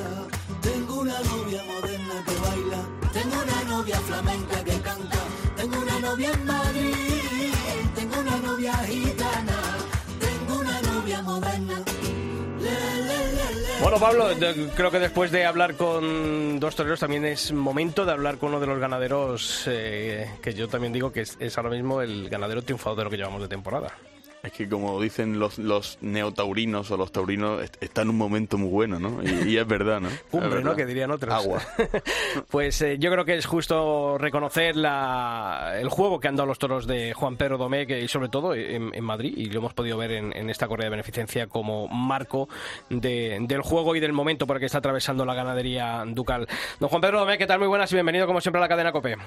Tengo una novia moderna que baila. Tengo una novia flamenca que canta. Tengo una novia en Madrid. Tengo una novia. Tengo una novia moderna. Bueno, Pablo, creo que después de hablar con dos toreros también es momento de hablar con uno de los ganaderos eh, que yo también digo que es, es ahora mismo el ganadero triunfador de lo que llevamos de temporada. Es que como dicen los, los neotaurinos o los taurinos, está en un momento muy bueno, ¿no? Y, es verdad, ¿no? Cumbre, ¿no? Que dirían otros. Agua. pues eh, yo creo que es justo reconocer la, el juego que han dado los toros de Juan Pedro Domé y sobre todo en, Madrid, y lo hemos podido ver en, esta correa de beneficencia como marco del juego y del momento por el que está atravesando la ganadería ducal. Don Juan Pedro Domé, ¿qué tal? Muy buenas y bienvenido como siempre a la cadena COPE.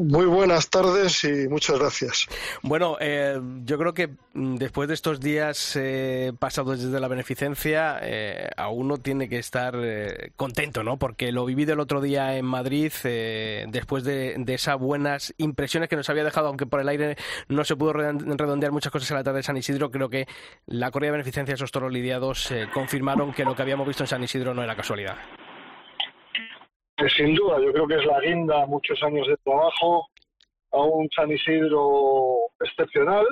Muy buenas tardes y muchas gracias. Bueno, eh, yo creo que mm, después de estos días eh, pasados desde la beneficencia, eh, a uno tiene que estar eh, contento, ¿no? Porque lo viví el otro día en Madrid, después de, esas buenas impresiones que nos había dejado, aunque por el aire no se pudo redondear muchas cosas en la tarde de San Isidro, creo que la corrida de beneficencia, esos toros lidiados, confirmaron que lo que habíamos visto en San Isidro no era casualidad sin duda, yo creo que es la guinda, muchos años de trabajo, a un San Isidro excepcional,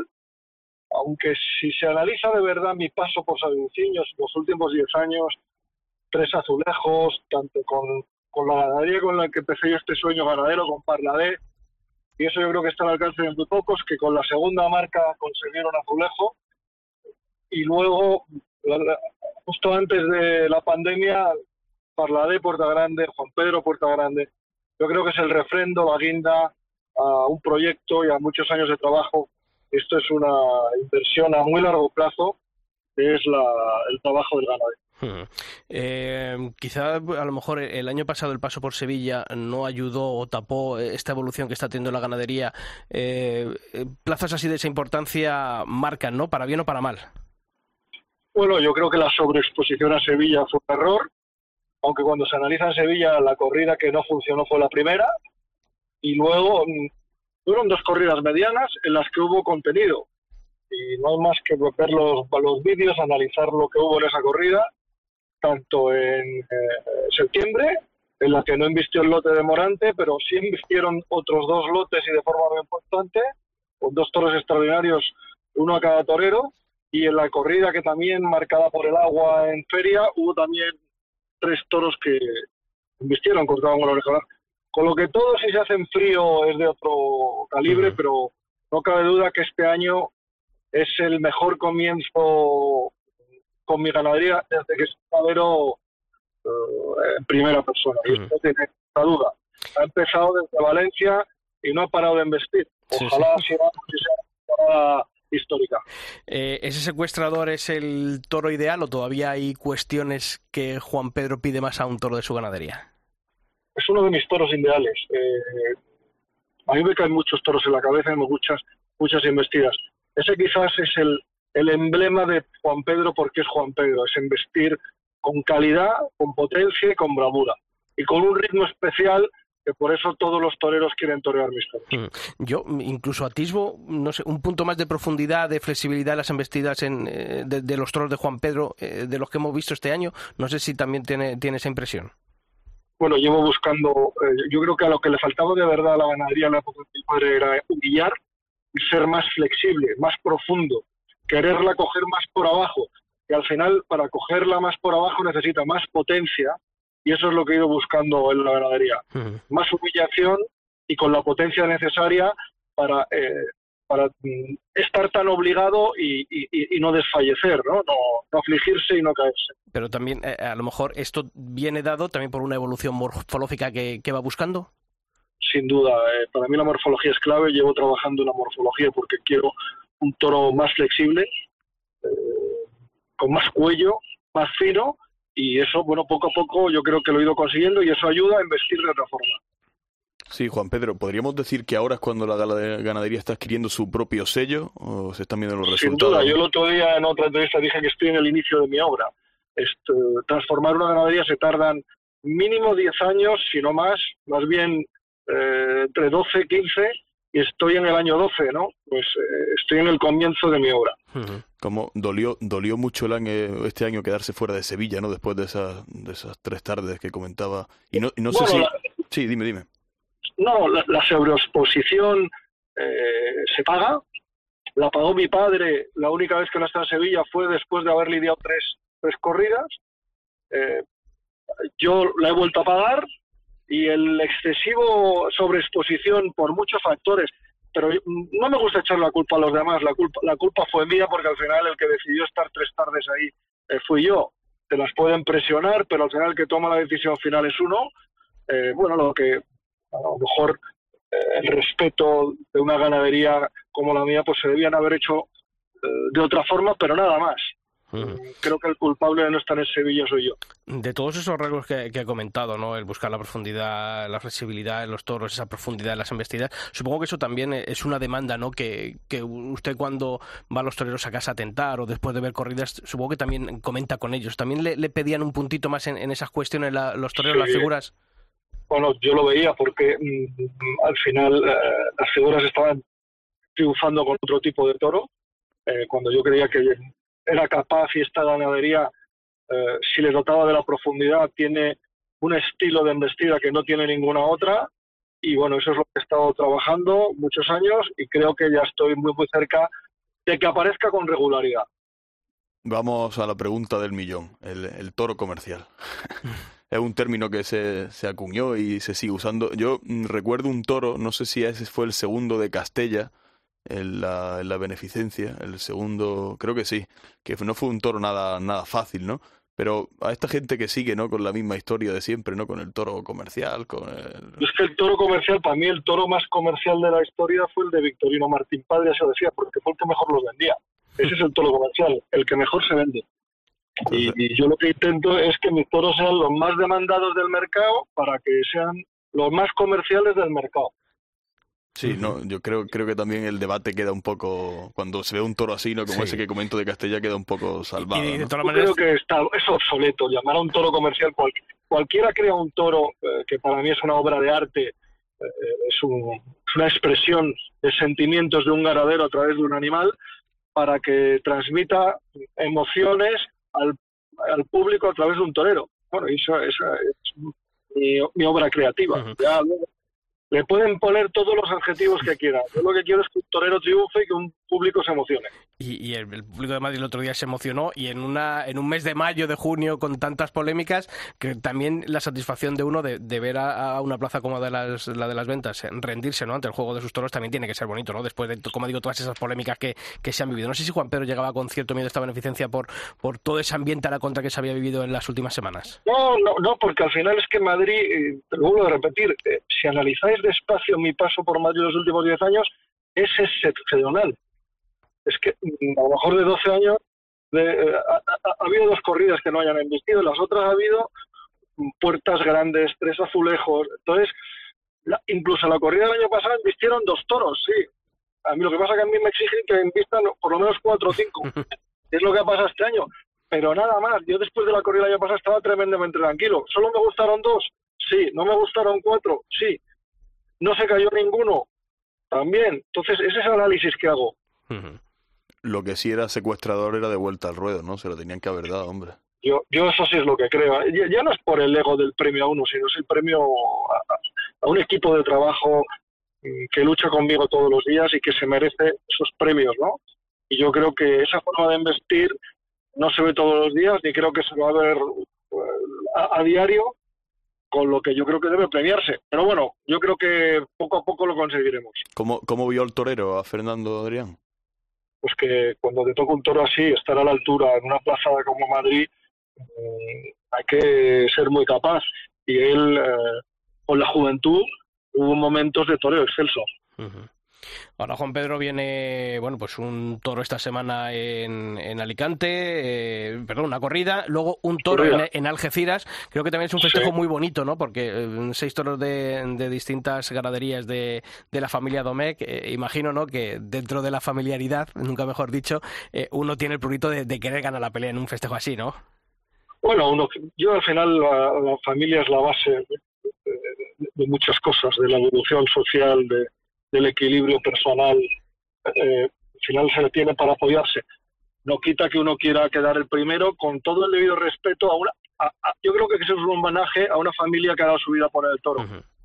aunque si se analiza de verdad mi paso por Isidro los últimos 10 años, tres azulejos, tanto con, con la ganadería con la que empecé yo este sueño ganadero, con Parladé, y eso yo creo que está al alcance de muy pocos, que con la segunda marca consiguieron azulejo, y luego, justo antes de la pandemia, Parladé, Puerta Grande, Juan Pedro, Puerta Grande. Yo creo que es el refrendo, la guinda a un proyecto y a muchos años de trabajo. Esto es una inversión a muy largo plazo, que es el trabajo del ganadero. Hmm. Eh, quizá a lo mejor el año pasado el paso por Sevilla no ayudó o tapó esta evolución que está teniendo la ganadería. Eh, plazas así de esa importancia marcan, ¿no? Para bien o para mal. Bueno, yo creo que la sobreexposición a Sevilla fue un error, aunque cuando se analiza en Sevilla la corrida que no funcionó fue la primera, y luego mm, fueron dos corridas medianas en las que hubo contenido. Y no hay más que ver los, los vídeos, analizar lo que hubo en esa corrida, tanto en eh, septiembre, en la que no invistió el lote de Morante, pero sí invistieron otros dos lotes y de forma muy importante, con dos toros extraordinarios, uno a cada torero, y en la corrida que también marcada por el agua en feria, hubo también tres toros que invistieron, cortaban con la oreja. Con lo que todo si se hace en frío es de otro calibre, pero no cabe duda que este año es el mejor comienzo con mi ganadería desde que es ganadero eh, en primera persona. Y esto tiene duda. Ha empezado desde Valencia y no ha parado de investir. Ojalá sea una histórica. Eh, ¿Ese secuestrador es el toro ideal o todavía hay cuestiones que Juan Pedro pide más a un toro de su ganadería? es uno de mis toros ideales. Eh, a mí me caen muchos toros en la cabeza y muchas, muchas investidas. Ese quizás es el, el emblema de Juan Pedro porque es Juan Pedro, es investir con calidad, con potencia y con bravura. Y con un ritmo especial que por eso todos los toreros quieren torear mis toros. Mm. Yo incluso atisbo, no sé, un punto más de profundidad, de flexibilidad en las embestidas en, eh, de, los toros de Juan Pedro, eh, de los que hemos visto este año. No sé si también tiene, tiene esa impresión bueno, llevo buscando, eh, yo creo que a lo que le faltaba de verdad a la ganadería en la época de mi padre era humillar y ser más flexible, más profundo, quererla coger más por abajo. Y al final, para cogerla más por abajo necesita más potencia y eso es lo que he ido buscando en la ganadería. Más humillación y con la potencia necesaria para eh, para mm, estar tan obligado y, no desfallecer, ¿no? ¿no? afligirse y no caerse. Pero también, eh, a lo mejor, esto viene dado también por una evolución morfológica que, va buscando. Sin duda, eh, para mí la morfología es clave. Llevo trabajando en la morfología porque quiero un toro más flexible, eh, con más cuello, más fino, y eso, bueno, poco a poco yo creo que lo he ido consiguiendo y eso ayuda a investir de otra forma. Sí, Juan Pedro, ¿podríamos decir que ahora es cuando la ganadería está adquiriendo su propio sello o se están viendo los resultados? Sin duda, yo el otro día en otra entrevista dije que estoy en el inicio de mi obra. Esto, transformar una ganadería se tardan mínimo 10 años, si no más, más bien eh, entre 12 15 y estoy en el año 12, ¿no? Pues eh, estoy en el comienzo de mi obra. Como dolió, dolió mucho el año, este año quedarse fuera de Sevilla, ¿no? Después de esas, de esas tres tardes que comentaba. Y no, no sé si... Sí, dime, dime. No, la, sobreexposición eh, se paga. La pagó mi padre la única vez que no estaba en Sevilla fue después de haber lidiado tres, tres corridas. Eh, yo la he vuelto a pagar y el excesivo sobreexposición por muchos factores, pero no me gusta echar la culpa a los demás, la culpa, la culpa fue mía porque al final el que decidió estar tres tardes ahí eh, fui yo. Te las pueden presionar, pero al final el que toma la decisión final es uno. bueno, lo que a lo mejor eh, el respeto de una ganadería como la mía pues se debían haber hecho eh, de otra forma, pero nada más. Creo que el culpable de no estar en Sevilla soy yo. De todos esos rasgos que, que, he comentado, ¿no? El buscar la profundidad, la flexibilidad en los toros, esa profundidad en las embestidas, supongo que eso también es una demanda, ¿no? Que, que usted cuando va a los toreros a casa a tentar o después de ver corridas, supongo que también comenta con ellos. ¿También le, pedían un puntito más en, esas cuestiones los toreros, las figuras? bueno, yo lo veía porque mm, al final eh, las figuras estaban triunfando con otro tipo de toro, eh, cuando yo creía que era capaz y esta ganadería, eh, si le dotaba de la profundidad, tiene un estilo de embestida que no tiene ninguna otra, y bueno, eso es lo que he estado trabajando muchos años y creo que ya estoy muy, muy cerca de que aparezca con regularidad. Vamos a la pregunta del millón, el toro comercial. es un término que se, se acuñó y se sigue usando. Yo mm, recuerdo un toro, no sé si ese fue el segundo de Castella, en la, en la beneficencia, el segundo, creo que sí, que no fue un toro nada, nada fácil, ¿no? Pero a esta gente que sigue, ¿no? Con la misma historia de siempre, ¿no? Con el toro comercial, con el... Es que el toro comercial, para mí el toro más comercial de la historia fue el de Victorino Martín Padre, eso decía, porque fue el que mejor los vendía. Ese es el toro comercial, el que mejor se vende. Y, yo lo que intento es que mis toros sean los más demandados del mercado para que sean los más comerciales del mercado. Sí, no, yo creo, creo que también el debate queda un poco, cuando se ve un toro así, ¿no? Como Sí. ese que comento de Castella, queda un poco salvado. Y de ¿no? todas Yo maneras, creo que está, es obsoleto llamar a un toro comercial. cual- cualquiera crea un toro, eh, que para mí es una obra de arte, eh, es, un- es una expresión de sentimientos de un ganadero a través de un animal, para que transmita emociones al, al público a través de un torero. Bueno, eso, esa es mi, mi obra creativa. Ya luego le pueden poner todos los adjetivos que quieran. Yo lo que quiero es que un torero triunfe y que un público se emocione. y, y el, el público de Madrid el otro día se emocionó y en una en un mes de mayo, de junio, con tantas polémicas, que también la satisfacción de uno de, de ver a, a una plaza como de las, la de las ventas eh, rendirse ¿no? ante el juego de sus toros también tiene que ser bonito, ¿no? Después de, como digo, todas esas polémicas que, que se han vivido. No sé si Juan Pedro llegaba con cierto miedo a esta beneficencia por, por todo ese ambiente a la contra que se había vivido en las últimas semanas. No, no, no, porque al final es que Madrid, eh, te lo vuelvo a repetir, eh, si analizáis despacio mi paso por Madrid los últimos 10 años, es excepcional. Es que mm, a lo mejor de 12 años de, eh, ha, ha- ha habido dos corridas que no hayan embestido, las otras ha habido mm, puertas grandes, tres azulejos. Entonces, la- incluso la corrida del año pasado embistieron dos toros, sí. A mí lo que pasa es que a mí me exigen que embistan por lo menos cuatro o cinco. es lo que ha pasado este año. Pero nada más, yo después de la corrida del año pasado estaba tremendamente tranquilo. ¿Solo me gustaron dos? Sí. ¿No me gustaron cuatro? Sí. ¿No se cayó ninguno? También. Entonces, ese es el análisis que hago. Lo que sí era secuestrador era de vuelta al ruedo, ¿no? Se lo tenían que haber dado, hombre. Yo, yo eso sí es lo que creo. Ya, ya no es por el ego del premio a uno, sino es el premio a, a un equipo de trabajo mm, que lucha conmigo todos los días y que se merece esos premios, ¿no? Y yo creo que esa forma de investir no se ve todos los días, ni creo que se va a ver eh, a, a diario, con lo que yo creo que debe premiarse. Pero bueno, yo creo que poco a poco lo conseguiremos. ¿Cómo, cómo vio el torero a Fernando Adrián? pues que cuando te toca un toro así, estar a la altura en una plaza como Madrid, mm, hay que ser muy capaz. Y él, eh, con la juventud, hubo momentos de toreo excelso. Ujú. Ahora Juan Pedro viene, bueno, pues un toro esta semana en, en Alicante, eh, perdón, una corrida, luego un toro en, Algeciras. Creo que también es un festejo Sí. muy bonito, ¿no? Porque eh, seis toros de, de distintas ganaderías de, de la familia Domecq. eh, imagino, ¿no? Que dentro de la familiaridad, nunca mejor dicho, uno tiene el prurito de, de querer ganar la pelea en un festejo así, ¿no? Bueno, uno, yo al final la, la familia es la base de muchas cosas, de la evolución social, de- del equilibrio personal. Eh, al final se le tiene para apoyarse. No quita que uno quiera quedar el primero con todo el debido respeto a una... a- a- yo creo que eso es un homenaje a una familia que ha dado su vida por el toro.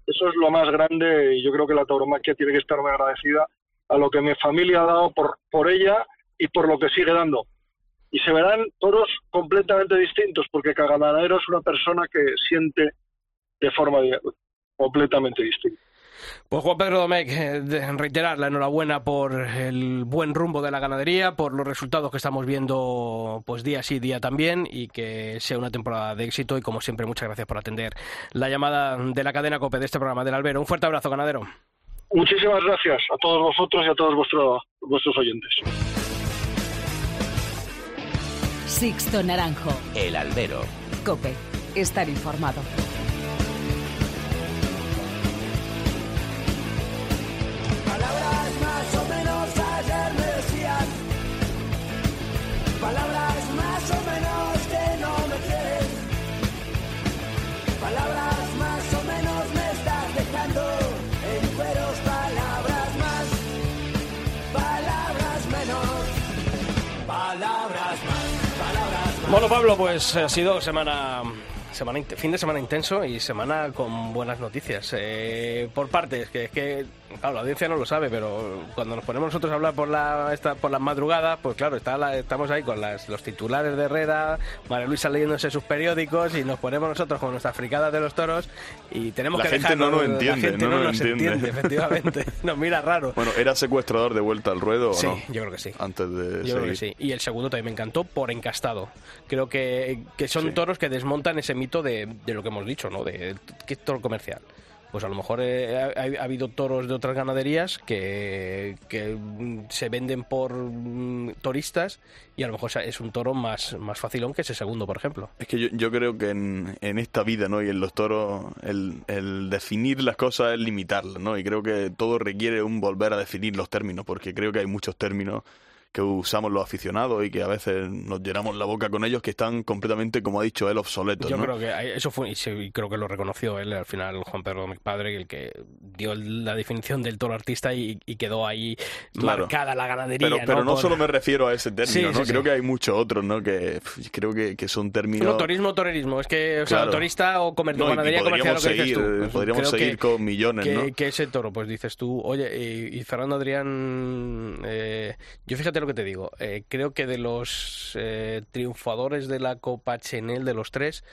Eso es lo más grande y yo creo que la tauromaquia tiene que estar muy agradecida a lo que mi familia ha dado por, por ella y por lo que sigue dando. Y se verán toros completamente distintos porque cada ganadero es una persona que siente de forma completamente distinta. Pues Juan Pedro Domecq, eh, reiterar la enhorabuena por el buen rumbo de la ganadería, por los resultados que estamos viendo pues día sí, día también y que sea una temporada de éxito y como siempre muchas gracias por atender la llamada de la cadena COPE de este programa del Albero. Un fuerte abrazo, ganadero. Muchísimas gracias a todos vosotros y a todos vuestros vuestros oyentes. Sixto Naranjo. El albero. Cope. Estar informado. Bueno, Pablo, pues ha sido semana, semana fin de semana intenso y semana con buenas noticias. Eh, por partes, que es que, claro, la audiencia no lo sabe, pero cuando nos ponemos nosotros a hablar por la, esta, por las madrugadas, pues claro, está la- estamos ahí con las, los titulares de Herrera, María Luisa leyéndose sus periódicos y nos ponemos nosotros con nuestras fricadas de los toros y tenemos La que gente no nos entiende, La gente no no, nos entiende. entiende. efectivamente. Nos mira raro. Bueno, ¿era secuestrador de vuelta al ruedo o Sí, no? yo creo que sí. Antes de Yo creo que seguir. sí. Y el segundo también me encantó por encastado. Creo que, que son Sí. toros que desmontan ese mito de, de lo que hemos dicho, ¿no? De que es toro comercial. Pues a lo mejor eh, ha, ha habido toros de otras ganaderías que, que mm, se venden por mm, toristas y a lo mejor es un toro más, más facilón que ese segundo, por ejemplo. Es que yo, yo creo que en, en esta vida, ¿no? Y en los toros, el, el definir las cosas es limitarlas, ¿no? Y creo que todo requiere un volver a definir los términos, porque creo que hay muchos términos que usamos los aficionados y que a veces nos llenamos la boca con ellos que están completamente, como ha dicho él, obsoletos. Yo ¿no? creo que eso fue, y creo que lo reconoció él al final, Juan Pedro, mi padre, el que dio la definición del toro artista y, y quedó ahí Claro. marcada la ganadería. Pero, pero no solo me refiero a ese término, Sí, ¿no? sí, sí. Creo que hay muchos otros, ¿no? Que creo que, que son términos... No, turismo, torerismo. Es que, o sea, Claro. torista o comer, No, ganadería comercial, lo que dices seguir, tú. eh, podríamos creo seguir que- con millones, que, ¿no? que ese toro, pues dices tú, oye, y, y Fernando Adrián, eh, yo fíjate lo que te digo, eh, creo que de los eh, triunfadores de la Copa Chenel, de los tres,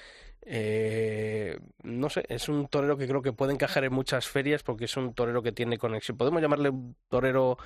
eh, no sé, es un torero que creo que puede encajar en muchas ferias porque es un torero que tiene conexión. Podemos llamarle un torero,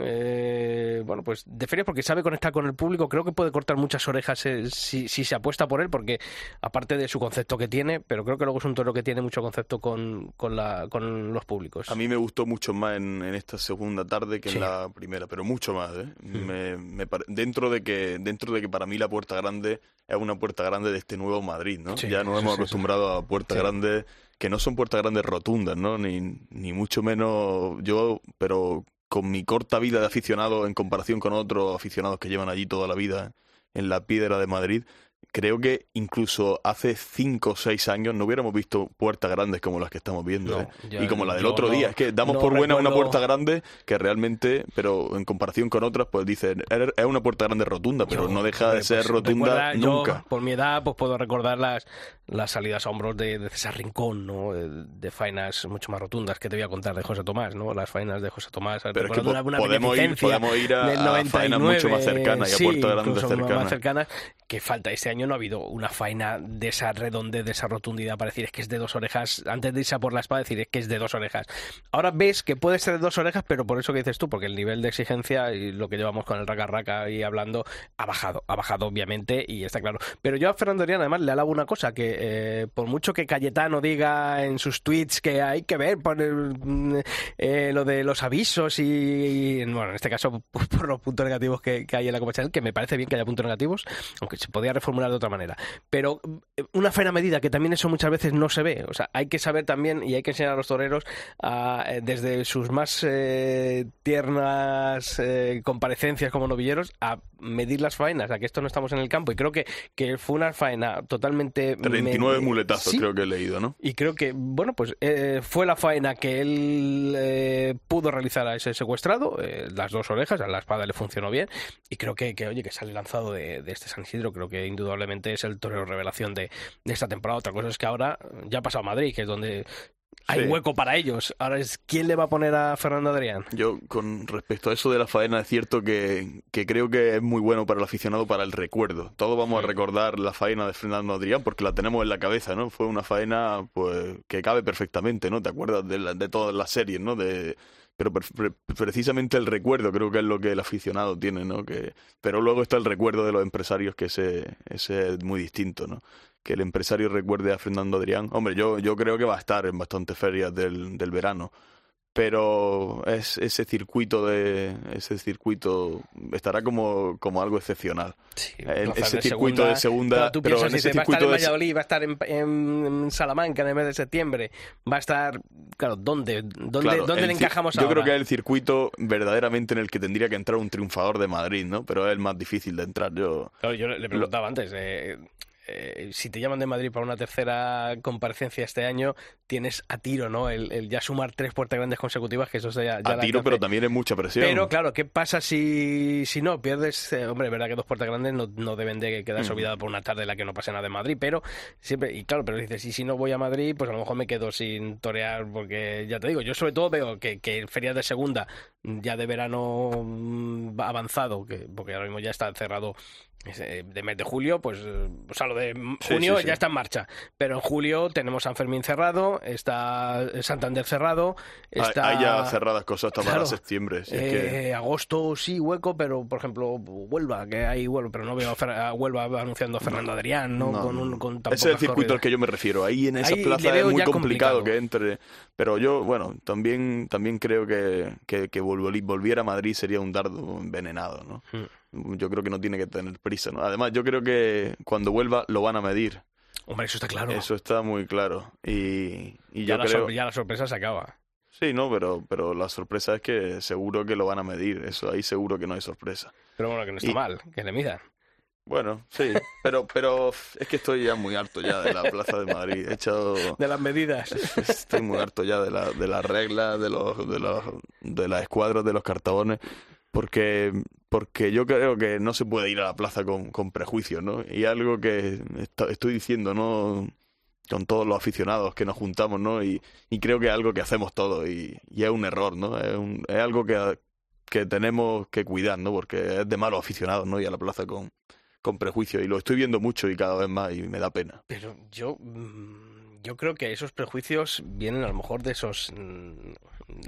eh, bueno, pues de ferias porque sabe conectar con el público. Creo que puede cortar muchas orejas eh, si, si se apuesta por él, porque aparte de su concepto que tiene, pero creo que luego es un torero que tiene mucho concepto con, con, la, con los públicos. A mí me gustó mucho más en, en esta segunda tarde que Sí. en la primera, pero mucho más, ¿eh? Me- me pare- dentro de que dentro de que para mí la puerta grande es una puerta grande de este nuevo Madrid, ¿no? Sí, ya nos sí, hemos sí, sí. acostumbrado a puertas grandes que no son puertas grandes rotundas, ¿no? Ni, ni mucho menos yo, pero con mi corta vida de aficionado en comparación con otros aficionados que llevan allí toda la vida en la piedra de Madrid, creo que incluso hace cinco o seis años no hubiéramos visto puertas grandes como las que estamos viendo. No, ¿eh? y como la del otro no- día. Es que damos no por buena una puerta grande que realmente, pero en comparación con otras, pues dicen, "Er- es una puerta grande rotunda, pero Yo, no deja de ser pues, rotunda recuerda, yo, nunca. por mi edad, pues puedo recordar las, las salidas a hombros de, de César Rincón, ¿no? De faenas mucho más rotundas que te voy a contar de José Tomás, ¿no? Las faenas de José Tomás. Pero es que una- una podemos ir- beneficencia podemos ir a- faenas mucho más 99, cercanas y a sí, puertas grandes incluso más cercanas. cercanas, que falta. Este año no ha habido una faena de esa redondez, de esa rotundidad para decir es que es de dos orejas, antes de irse a por la espada decir es que es de dos orejas. Ahora ves que puede ser de dos orejas, pero por eso que dices tú, porque el nivel de exigencia y lo que llevamos con el raca raca y hablando ha bajado, ha bajado obviamente y está claro. Pero yo a Fernando Adrián además le alabo una cosa, que eh, por mucho que Cayetano diga en sus tweets que hay que ver por el, mm, eh, lo de los avisos y, bueno, en este caso por los puntos negativos que, hay en la Copa Chanel, que me parece bien que haya puntos negativos, aunque se podía reformular de otra manera. Pero eh, una faena medida, que también eso muchas veces no se ve. O sea, hay que saber también y hay que enseñar a los toreros a, eh, desde sus más tiernas comparecencias como novilleros a medir las faenas, a que esto no estamos en el campo. Y creo que, que fue una faena totalmente... 39 me- muletazos Sí, creo que he leído, ¿no? y creo que, bueno, pues eh, fue la faena que él eh, pudo realizar a ese secuestrado, eh, las dos orejas, a la espada le funcionó bien, y creo que, que, oye, que sale lanzado de, de este San Isidro, creo que indudablemente es el torero revelación de, de esta temporada. Otra cosa es que ahora ya ha pasado a Madrid, que es donde hay Sí. hueco para ellos. Ahora es, ¿quién le va a poner a Fernando Adrián? Yo, con respecto a eso de la faena, es cierto que, que creo que es muy bueno para el aficionado para el recuerdo. Todos vamos a recordar la faena de Fernando Adrián porque la tenemos en la cabeza, ¿no? Fue una faena pues que cabe perfectamente, ¿no? ¿Te acuerdas de, la- de todas las series, ¿no? De, pero pre- pre- precisamente el recuerdo creo que es lo que el aficionado tiene, ¿no? Que, pero luego está el recuerdo de los empresarios, que ese, ese es muy distinto, ¿no? Que el empresario recuerde a Fernando Adrián. Hombre, yo, yo creo que va a estar en bastantes ferias del, del verano pero es ese circuito de ese circuito estará como, como algo excepcional El- Plazas ese de circuito de segunda tú pero en ese dices, va a estar circuito en Valladolid, va a estar en, Salamanca en el mes de septiembre, va a estar, claro, ¿dónde, dónde, claro, dónde el le encajamos yo ahora? creo que es el circuito verdaderamente en el que tendría que entrar un triunfador de Madrid no pero es el más difícil de entrar yo Claro, yo le le preguntaba antes, eh, eh, si te llaman de Madrid para una tercera comparecencia este año, tienes a tiro, ¿no? El, el ya sumar tres puertas grandes consecutivas, que eso ya, ya a tiro hace. pero también es mucha presión Pero claro, ¿qué pasa si, si no? Pierdes, eh, hombre, es verdad que dos puertas grandes no, no deben de quedarse Mm. olvidadas por una tarde en la que no pase nada en Madrid, pero siempre, y claro, pero dices, y si no voy a Madrid, pues a lo mejor me quedo sin torear, porque ya te digo, yo sobre todo veo que, que ferias de segunda, ya de verano mm, avanzado, que, porque ahora mismo ya está cerrado De mes de julio, pues, eh, o sea, lo de Sí, junio sí, sí. ya está en marcha. Pero en julio tenemos San Fermín cerrado, está Santander cerrado, Hay- está... Hay ya cerradas cosas hasta Claro. para septiembre. si es que- Eh, Agosto sí, hueco, pero por ejemplo, Huelva, que hay Huelva, pero no veo a, Huelva anunciando a Fernando Adrián, ¿no? No, con, un, con tan Ese es el circuito al que yo me refiero. Ahí en esas Ahí le plazas es muy complicado, complicado. que entre. Pero yo, bueno, también, también creo que, que, que volviera a Madrid sería un dardo envenenado, ¿no? Hmm. Yo creo que no tiene que tener prisa, ¿no? Además, yo creo que cuando vuelva lo van a medir. Hombre, eso está claro. Eso está muy claro. Y, y ya, yo la creo. ya la sorpresa se acaba. Sí, no, pero, pero la sorpresa es que seguro que lo van a medir. Eso ahí seguro que no hay sorpresa. Pero bueno, que no está Y- mal, que le midan. Bueno, sí, pero, pero es que estoy ya muy harto ya de la Plaza de Madrid. He echado. De las medidas. Estoy muy harto ya de, la, de las reglas, de los, de los, de las escuadras, de los cartabones, porque, porque yo creo que no se puede ir a la plaza con, con prejuicios, ¿no? Y algo que esto- estoy diciendo, ¿no? Con todos los aficionados que nos juntamos, ¿no? Y, y creo que es algo que hacemos todos y, y es un error, ¿no? Es, un- es algo que, que tenemos que cuidar, ¿no? Porque es de malos aficionados, ¿no? Ir a la plaza con, con prejuicios y lo estoy viendo mucho y cada vez más y me da pena. Pero yo, mm, yo creo que esos prejuicios vienen a lo mejor de esos, mm,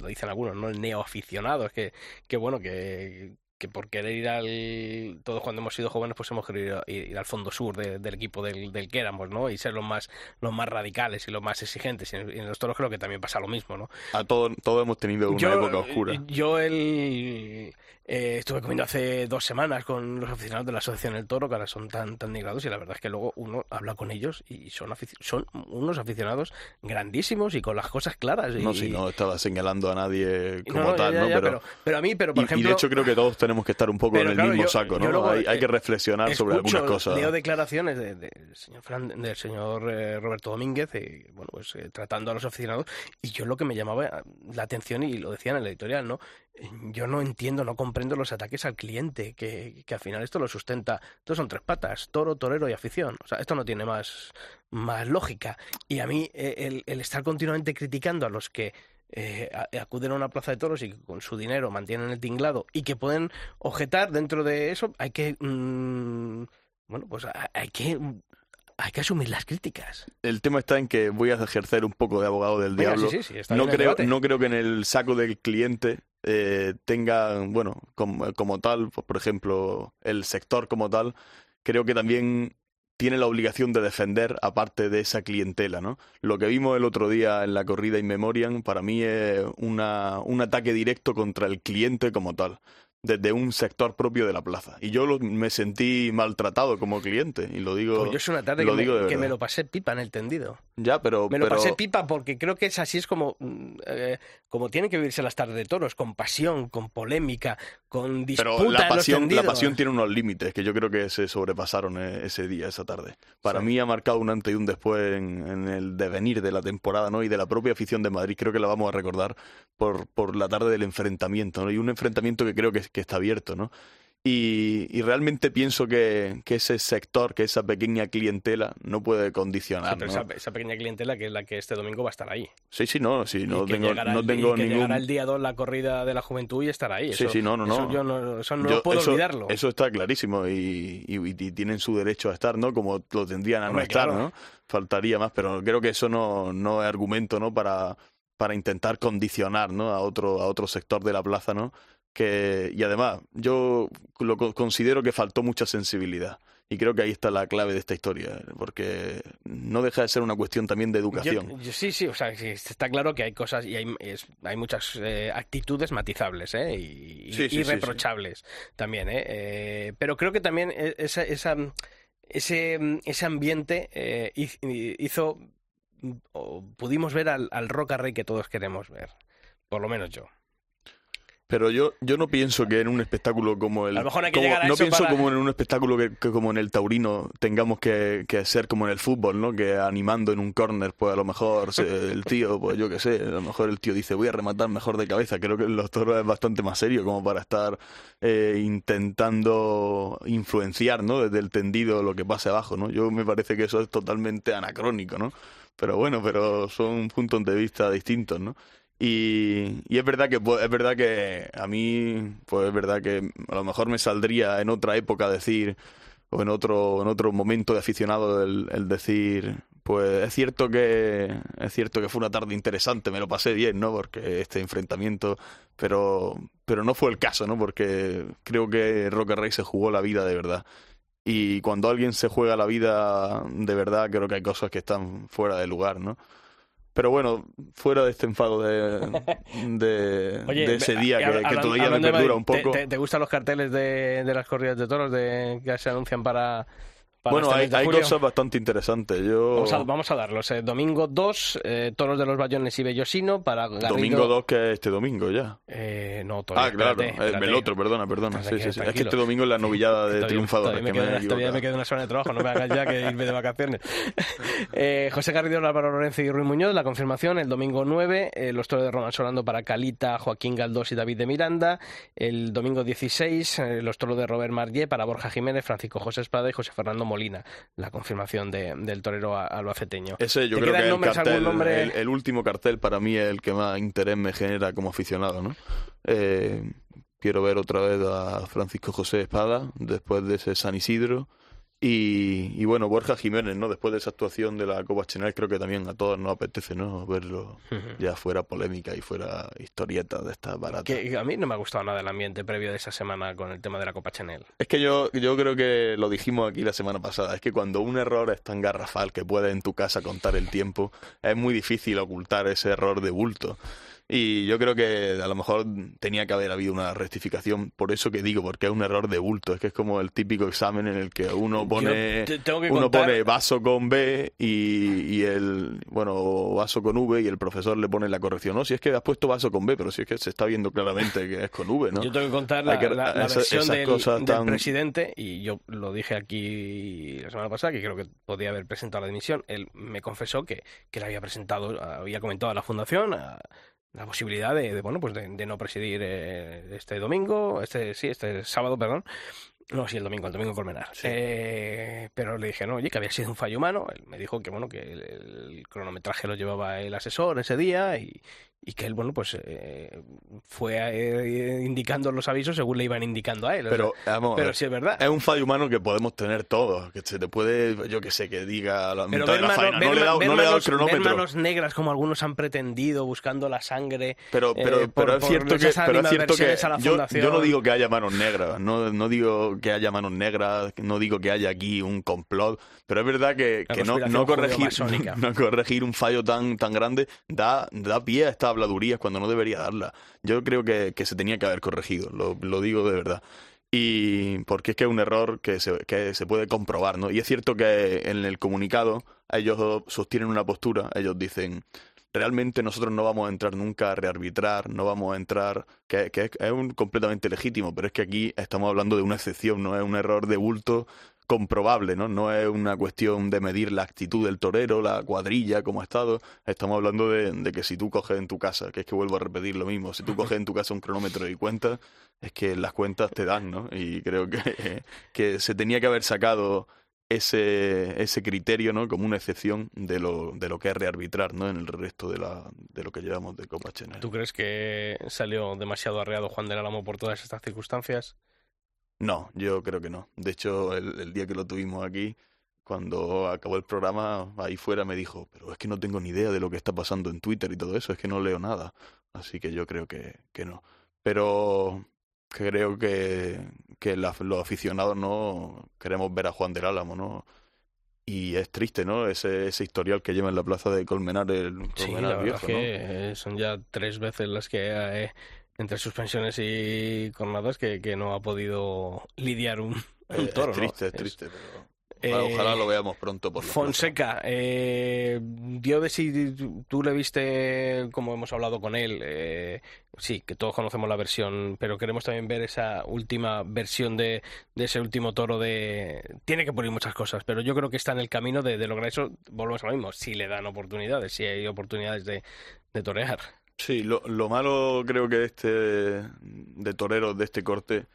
lo dicen algunos, ¿no? El neoaficionados, que, que bueno, que, que por querer ir al... Todos cuando hemos sido jóvenes pues hemos querido ir, ir al fondo sur de- del equipo del, del que éramos, ¿no? Y ser los más, los más radicales y los más exigentes. Y en, los toros creo que también pasa lo mismo, ¿no? A todos, todos hemos tenido una época oscura. Yo el, eh, estuve comiendo hace dos semanas con los aficionados de la Asociación El Toro, que ahora son tan, tan negrados, y la verdad es que luego uno habla con ellos y son, son unos aficionados grandísimos y con las cosas claras. Y, No, si no estaba señalando a nadie y- como no, no, tal, ya, ¿no? ya, pero, pero, pero a mí, pero por y, y ejemplo... de hecho creo que todos tenemos que estar un poco en el claro, mismo yo- saco, ¿no? luego, hay, hay eh, que reflexionar sobre algunas cosas. Leo declaraciones de- de- del señor, Fran- del señor eh, Roberto Domínguez, eh, bueno, pues eh, tratando a los aficionados, y yo lo que me llamaba la atención, y lo decía en el editorial, ¿no? Eh, Yo no entiendo, no comprendo los ataques al cliente, que, que al final esto lo sustenta. Estos son tres patas, toro, torero y afición. O sea, esto no tiene más, más lógica. Y a mí, eh, el, el estar continuamente criticando a los que eh, acuden a una plaza de toros y que con su dinero mantienen el tinglado y que pueden objetar dentro de eso, hay que. mm, bueno, pues ha- hay que. Hay que asumir las críticas. El tema está en que voy a ejercer un poco de abogado del diablo. sí, sí, sí, no, creo, no creo que en el saco del cliente eh, tenga, bueno, como, como tal, pues, por ejemplo, el sector como tal, creo que también tiene la obligación de defender aparte de esa clientela, ¿no? Lo que vimos el otro día en la corrida In Memoriam para mí es una, un ataque directo contra el cliente como tal, desde un sector propio de la plaza. Y yo lo- me sentí maltratado como cliente, y lo digo, Pues yo es una tarde lo que, digo de que me lo pasé pipa en el tendido. Ya, pero... Me lo pero- pasé pipa porque creo que es así, es como, mm, eh, como tienen que vivirse las tardes de toros, con pasión, con polémica, con disputa Pero la pasión, la pasión tiene unos límites que yo creo que se sobrepasaron eh, ese día, esa tarde. Para mí ha marcado un antes y un después en, en el devenir de la temporada ¿no? y de la propia afición de Madrid. Creo que la vamos a recordar por, por la tarde del enfrentamiento. ¿no? Y un enfrentamiento que creo que, que está abierto. ¿no? Y, y realmente pienso que, que ese sector, que esa pequeña clientela no puede Sí, condicionar. pero ¿no? esa, esa pequeña clientela que es la que este domingo va a estar ahí. Sí, sí, no, sí, no y tengo, llegará no tengo y que ningún... llegará el día 2 la corrida de la juventud y estará ahí. Sí, Eso- sí, no, no, Eso no. yo no, eso no Yo- puedo eso, olvidarlo. Eso está clarísimo y, y- tienen su derecho a estar, ¿no? Como lo tendrían a no estar, claro. ¿no? Faltaría más, pero creo que eso no, no es argumento, ¿no? Para, para intentar condicionar, ¿no? A otro, a otro sector de la plaza, ¿no? Que, y además, yo lo co- considero que faltó mucha sensibilidad. Y creo que ahí está la clave de esta historia, porque no deja de ser una cuestión también de educación. Yo- yo- sí, sí, o sea, está claro que hay cosas y hay, es- hay muchas eh, actitudes matizables ¿eh? y, Sí, sí, y sí, reprochables también. ¿eh? Eh, pero creo que también e- esa, esa, ese, ese ambiente eh, hiz- hizo, o pudimos ver al, al Roca Rey que todos queremos ver, por lo menos yo. Pero yo, yo no pienso que en un espectáculo como el. A lo mejor hay que como- llegar a no eso pienso para- como en un espectáculo que, que como en el Taurino tengamos que, que ser como en el fútbol, ¿no? Que animando en un córner, pues a lo mejor se- el tío, pues yo qué sé, a lo mejor el tío dice voy a rematar mejor de cabeza. Creo que los toros es bastante más serio como para estar eh, intentando influenciar, ¿no? Desde el tendido lo que pase abajo, ¿no? Yo me parece que eso es totalmente anacrónico, ¿no? Pero bueno, pero son puntos de vista distintos, ¿no? Y, es verdad que es verdad que a mí pues es verdad que a lo mejor me saldría en otra época decir o en otro, en otro momento de aficionado el, decir, pues es cierto que es cierto que fue una tarde interesante, me lo pasé bien, ¿no? Porque este enfrentamiento, pero pero no fue el caso, ¿no? Porque creo que Roque Rey se jugó la vida de verdad. Y cuando alguien se juega la vida de verdad, creo que hay cosas que están fuera de lugar, ¿no? Pero bueno, fuera de este enfado de, de, Oye, de ese día que, todavía me perdura un poco. ¿Te, te, te gustan los carteles de, de las corridas de toros de, que se anuncian para Bueno, este hay, hay cosas bastante interesantes. Yo Vamos a, vamos a darlos. eh. Domingo 2, eh, toros de los Bayones y Bellosino para Garrido. domingo 2 que es este domingo ya. Eh, no, todavía. Ah, claro, espérate, eh, espérate. el otro, perdona, perdona. Sí, sí, sí. Es que este domingo es la novillada de Todavía- triunfadores, todavía me que me queda- todavía me queda una semana de trabajo, no me hagas ya que irme de vacaciones. Eh, José Garrido, Álvaro Lorenzo y Ruiz Muñoz, la confirmación el domingo 9, eh, los toros de Román Solando para Calita, Joaquín Galdós y David de Miranda. El domingo 16, eh, los toros de Robert Margué para Borja Jiménez, Francisco José Espada y José Fernando Molina. La confirmación de- del torero a- albaceteño. Ese yo ¿Te creo que el, cartel, nombre? el, el último cartel para mí es el que más interés me genera como aficionado, ¿no? Eh, quiero ver otra vez a Francisco José Espada después de ese San Isidro y, y bueno, Borja Jiménez, ¿no? Después de esa actuación de la Copa Chenal creo que también a todos nos apetece, ¿no? Verlo ya fuera polémica y fuera historieta de estas baratas. Que a mí no me ha gustado nada el ambiente previo de esa semana con el tema de la Copa Chanel. Es que yo, yo creo que lo dijimos aquí la semana pasada, es que cuando un error es tan garrafal que puedes en tu casa contar el tiempo, es muy difícil ocultar ese error de bulto. Y yo creo que a lo mejor tenía que haber habido una rectificación, por eso que digo, porque es un error de bulto, es que es como el típico examen en el que uno pone, te tengo que uno contar- pone vaso con B y, y el, bueno, vaso con V y el profesor le pone la corrección, no, si es que has puesto vaso con B, pero si es que se está viendo claramente que es con V, ¿no? Yo tengo que contar la, que- la- la esa- versión del, presidente, y yo lo dije aquí la semana pasada, que creo que podía haber presentado la dimisión. Él me confesó que, que le había presentado, había comentado a la fundación a- la posibilidad de, de, bueno, pues de, de no presidir eh, este domingo, este sí, este sábado, perdón. No, sí, el domingo, el domingo en Colmenar. Eh, pero le dije, no, oye, que había sido un fallo humano. Él me dijo que, bueno, que el, el cronometraje lo llevaba el asesor ese día y, y que él, bueno, pues eh, fue eh, indicando los avisos según le iban indicando a él. o Pero, sea, vamos, pero ver, sí es verdad. Es un fallo humano que podemos tener todos, que se te puede, yo que sé, que diga la Pero mitad de la mano- faena. ver No le he dado, no le he dado el manos- cronómetro. manos negras como algunos han pretendido buscando la sangre. Pero, pero, eh, pero por- es por cierto que, pero es cierto que a la yo, yo no digo que haya manos negras, no, no digo que haya manos negras, no digo que haya aquí un complot, pero es verdad que, que no, no corregir, no corregir un fallo tan, tan grande da, da pie a estas habladurías cuando no debería darla. Yo creo que, se tenía que haber corregido, lo, digo de verdad. Y porque es que es un error que se, puede comprobar, ¿no? Y es cierto que en el comunicado ellos sostienen una postura, ellos dicen, realmente nosotros no vamos a entrar nunca a rearbitrar, no vamos a entrar, que, es, completamente legítimo, pero es que aquí estamos hablando de una excepción, no es un error de bulto comprobable, ¿no? No es una cuestión de medir la actitud del torero, la cuadrilla, como ha estado. Estamos hablando de, de que si tú coges en tu casa, que es que vuelvo a repetir lo mismo, si tú coges en tu casa un cronómetro y cuentas, es que las cuentas te dan, ¿no? Y creo que, que se tenía que haber sacado ese, ese criterio, ¿no? Como una excepción de lo, de lo que es rearbitrar, ¿no? En el resto de, la, de lo que llevamos de Copa Chanel. ¿Tú crees que salió demasiado arreado Juan del Álamo por todas estas circunstancias? No, yo creo que no. De hecho, el, el día que lo tuvimos aquí, cuando acabó el programa, ahí fuera me dijo, pero es que no tengo ni idea de lo que está pasando en Twitter y todo eso, es que no leo nada. Así que yo creo que, que no. Pero creo que, que la- los aficionados no queremos ver a Juan del Álamo, ¿no? Y es triste, ¿no? Ese, ese historial que lleva en la plaza de Colmenar el Sí, la verdad viejo, es que eh, son ya tres veces las que eh, entre suspensiones y jornadas que, que no ha podido lidiar un, ¿no? un Es- toro. es triste, es Es- triste, pero Eh, ojalá, lo veamos pronto por. Fonseca, eh, dio de si tú le viste, como hemos hablado con él, eh, sí, que todos conocemos la versión, pero queremos también ver esa última versión de, de ese último toro de... Tiene que poner muchas cosas, pero yo creo que está en el camino de, de lograr eso. Volvemos a lo mismo, si le dan oportunidades, si hay oportunidades de, de torear. Sí, lo, lo malo creo que de este de toreros de este corte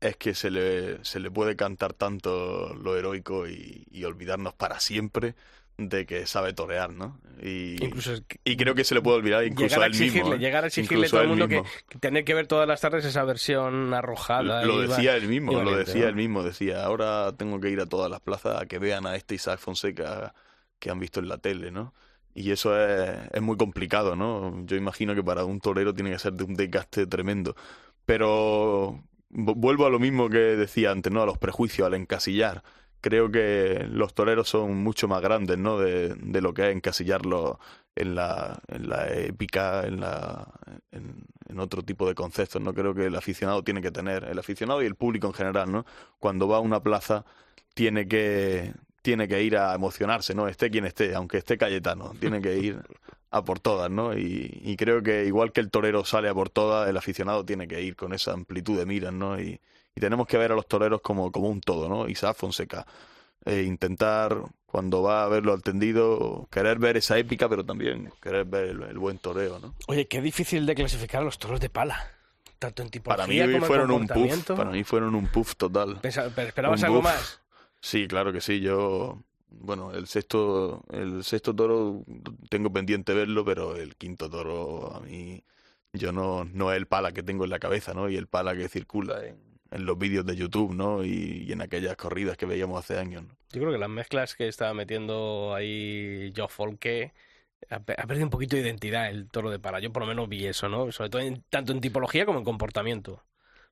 es que se le, se le puede cantar tanto lo heroico y, y olvidarnos para siempre de que sabe torear, ¿no? Y, Incluso y creo que se le puede olvidar incluso llegar a a él mismo. exigirle, ¿eh? llegar a exigirle Incluso todo a el mundo que, mismo. que tener que ver todas las tardes esa versión arrojada. Lo y va- decía él mismo, lo decía ¿no? él mismo, decía, ahora tengo que ir a todas las plazas a que vean a este Isaac Fonseca que han visto en la tele, ¿no? Y eso es, es muy complicado, ¿no? Yo imagino que para un torero tiene que ser de un desgaste tremendo. Pero vu- vuelvo a lo mismo que decía antes, ¿no? A los prejuicios, al encasillar. Creo que los toreros son mucho más grandes, ¿no? De, de lo que es encasillarlos en la, en la épica, en, la, en, en otro tipo de conceptos, ¿no? Creo que el aficionado tiene que tener, el aficionado y el público en general, ¿no? Cuando va a una plaza tiene que, tiene que ir a emocionarse, ¿no? Esté quien esté, aunque esté Cayetano, tiene que ir a por todas, ¿no? Y, y creo que igual que el torero sale a por todas, el aficionado tiene que ir con esa amplitud de miras, ¿no? Y, y tenemos que ver a los toreros como, como un todo, ¿no? Isaac Fonseca. Eh, intentar, cuando va a verlo al tendido, querer ver esa épica, pero también querer ver el, el buen toreo, ¿no? Oye, qué difícil de clasificar a los toros de pala. Tanto en tipología Para mí como en fueron un puff, para mí fueron un puff total. Pero ¿Esperabas un algo buff. más? Sí, claro que sí. Yo, bueno, el sexto, el sexto toro tengo pendiente verlo, pero el quinto toro a mí, yo no, no es el pala que tengo en la cabeza, ¿no? Y el pala que circula en, los vídeos de YouTube, ¿no? Y, en aquellas corridas que veíamos hace años, ¿no? Yo creo que las mezclas que estaba metiendo ahí Joe Folke ha perdido un poquito de identidad el toro de pala. Yo por lo menos vi eso, ¿no? Sobre todo en- tanto en tipología como en comportamiento.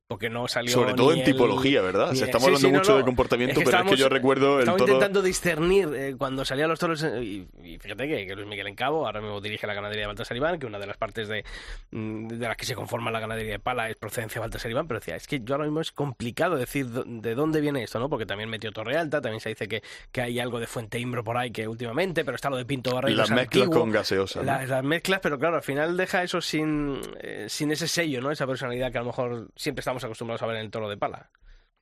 Porque no salió Sobre todo en el- tipología, ¿verdad? ni Se sí, hablando sí, mucho no. de comportamiento, Es que pero es que yo recuerdo el toro... intentando discernir eh, cuando salían los toros eh, y, y fíjate que, que Luis Miguel Encabo ahora mismo dirige la ganadería de Baltasar Iván, que una de las partes de, mm, de las que se conforma la ganadería de Pala es procedencia de Baltasar Iván, pero decía, es que yo ahora mismo es complicado decir de dónde viene esto, ¿no? Porque también metió Torre Alta, también se dice que, que hay algo de Fuente Imbro por ahí que últimamente, pero está lo de Pinto Barreiro Las mezclas con gaseosa, ¿no? Las, las mezclas, pero claro, al final deja eso sin, eh, sin ese sello, ¿no? Esa personalidad que a lo mejor siempre estamos acostumbrados a ver en el toro de Pala.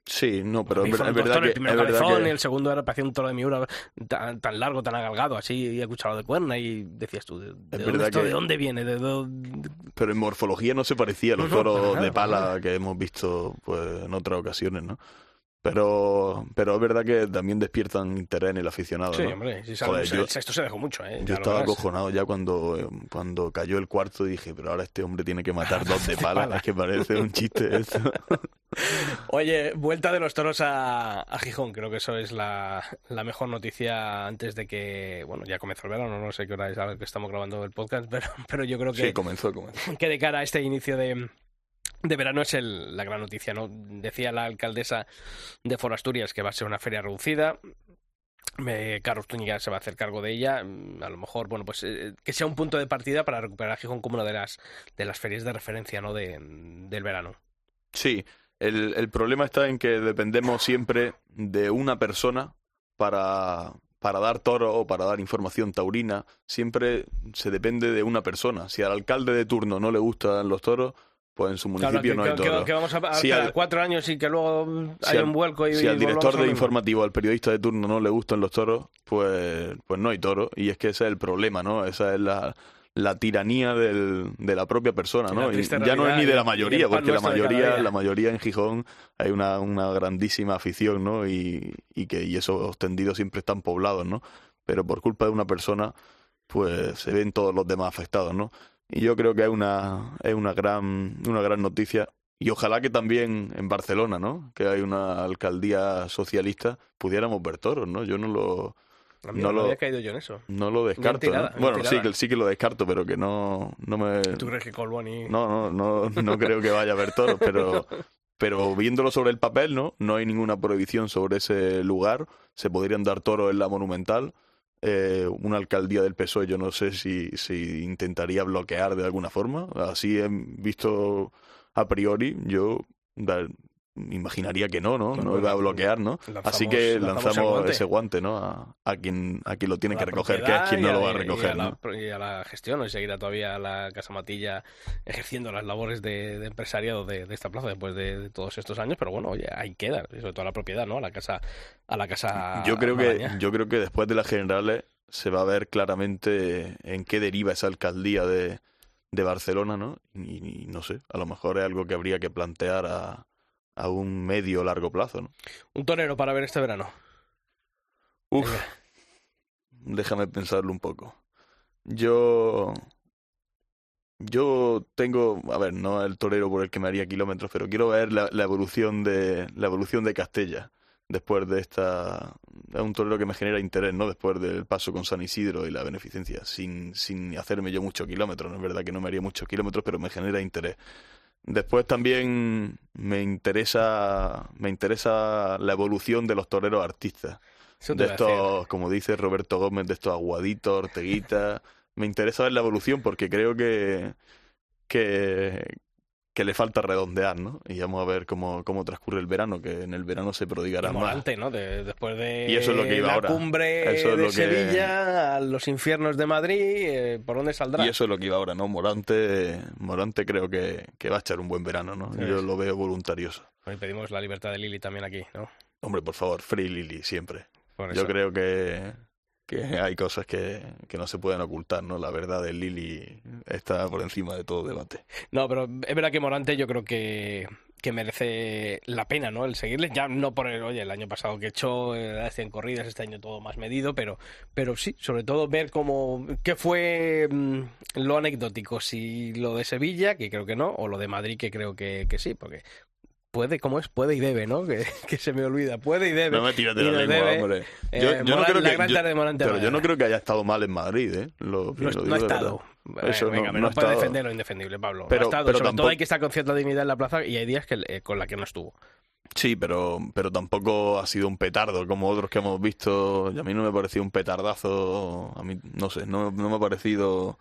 Sí, no, pero es, es verdad toros, que... el primero es cabezón que- y el segundo era parecía un toro de Miura tan, tan largo, tan agalgado, así, y cuchara de cuerna, y decías tú, ¿de, de dónde, esto- que- ¿de dónde viene? ¿De dónde- Pero en morfología no se parecía a los No, no, toros nada, de pala que hemos visto pues en otras ocasiones, ¿no? Pero, pero es verdad que también despiertan interés en el aficionado, Sí, ¿no? hombre, sí, Joder, el yo- sexto se dejó mucho, ¿eh? Yo estaba acojonado ya cuando, cuando cayó el cuarto y dije, pero ahora este hombre tiene que matar dos de pala. pala. Es que parece un chiste esto. Oye, vuelta de los toros a, a Gijón, creo que eso es la, la mejor noticia antes de que, bueno, ya comenzó el verano, no sé qué hora es a la que estamos grabando el podcast, pero, pero yo creo que, Sí, comenzó, comenzó. que de cara a este inicio de, de verano es el- la gran noticia, ¿no? Decía la alcaldesa de Forasturias que va a ser una feria reducida. Carlos Zúñiga se va a hacer cargo de ella. A lo mejor, bueno, pues eh, que sea un punto de partida para recuperar a Gijón como una de las, de las ferias de referencia, ¿no? De, del verano. Sí, el, el problema está en que dependemos siempre de una persona para, para dar toro o para dar información taurina. Siempre se depende de una persona. Si al alcalde de turno no le gustan los toros, pues en su Claro, municipio que, no hay que- toros. que vamos a, Si al- cuatro años y que luego Si hay al- un vuelco y si al y director volvamos a de informativo, al periodista de turno no le gustan los toros, pues, pues no hay toros. Y es que ese es el problema, ¿no? Esa es la, la tiranía del, de la propia persona, ¿no? Y ya no es ni de la mayoría, porque la mayoría, la mayoría en Gijón hay una, una grandísima afición, ¿no? Y, y que y esos tendidos siempre están poblados, ¿no? Pero por culpa de una persona, pues se ven todos los demás afectados, ¿no? Y yo creo que es una, es una gran, una gran noticia. Y ojalá que también en Barcelona, ¿no? Que hay una alcaldía socialista, pudiéramos ver toros, ¿no? Yo no lo, no no lo- había caído yo en eso. no lo descarto. tirada, ¿no? Bueno, sí que, sí que lo descarto, pero que no, no me... ¿Tú crees que Colboni... No, no, no, no creo que vaya a haber toros, pero, pero viéndolo sobre el papel, ¿no? No hay ninguna prohibición sobre ese lugar. Se podrían dar toros en la Monumental. Eh, una alcaldía del PSOE, yo no sé si, si intentaría bloquear de alguna forma. Así he visto a priori, yo imaginaría que no, ¿no? No, No iba a bloquear, ¿no? lanzamos- Así que lanzamos lanzamos, el guante. ese guante, ¿no? A, a quien, a quien lo tiene a que la recoger, que es quien y no a- lo va a y recoger, a la, ¿no? y a la gestión, y seguirá todavía la Casa Matilla ejerciendo las labores de, de empresariado de, de esta plaza después de, de todos estos años, pero bueno, oye, ahí queda, y sobre todo la propiedad, ¿no? A la casa, a la casa Yo creo que yo creo que después de las generales se va a ver claramente en qué deriva esa alcaldía de, de Barcelona, ¿no? Y, y no sé, a lo mejor es algo que habría que plantear a, a un medio o largo plazo, ¿no? Un torero para ver este verano. Uf, déjame pensarlo un poco. Yo yo tengo, a ver, no el torero por el que me haría kilómetros, pero quiero ver la, la evolución de la evolución de Castella después de esta es un torero que me genera interés, ¿no? Después del paso con San Isidro y la beneficencia, sin sin hacerme yo muchos kilómetros, no es verdad que no me haría muchos kilómetros, pero me genera interés. Después también me interesa me interesa la evolución de los toreros artistas. Eso De estos, como dice Roberto Gómez, de estos aguaditos, Orteguita. me interesa ver la evolución porque creo que, que, que le falta redondear, ¿no? Y vamos a ver cómo, cómo transcurre el verano, que en el verano se prodigará más. Morante, ¿no? De- después de Y eso es lo que iba la ahora. cumbre Eso es de lo que- Sevilla, a los infiernos de Madrid, eh, ¿por dónde saldrá? Y eso es lo que iba ahora, ¿no? Morante, Morante creo que, que va a echar un buen verano, ¿no? Sí. Yo lo veo voluntarioso. Hoy pedimos la libertad de Lili también aquí, ¿no? Hombre, por favor, Free Lily, siempre. Yo creo que, hay cosas que, que no se pueden ocultar, ¿no? La verdad de Lili está por encima de todo debate. No, pero es verdad que Morante yo creo que, que merece la pena, ¿no? El seguirle, ya no por el, oye, el año pasado que echó eh, las 100 corridas, este año todo más medido, pero, pero sí, sobre todo ver cómo, qué fue mm, lo anecdótico, si lo de Sevilla, que creo que no, o lo de Madrid, que creo que, que sí, porque puede, ¿cómo es? Puede y debe, ¿no? Que, que se me olvida, puede y debe. No me tires de la lengua, debe, hombre. eh, Yo, yo no creo que, yo- pero yo no creo que haya estado mal en Madrid, ¿eh? Lo, No, lo no ha verdad. estado. Eso venga, no, no, no defender lo indefendible, Pablo. Pero- no ha estado. pero Sobre todo hay que estar con cierta dignidad en la plaza y hay días que, eh, con la que no estuvo. Sí, pero, pero tampoco ha sido un petardo como otros que hemos visto. Y a mí no me ha parecido un petardazo. A mí, no sé, no, no me ha parecido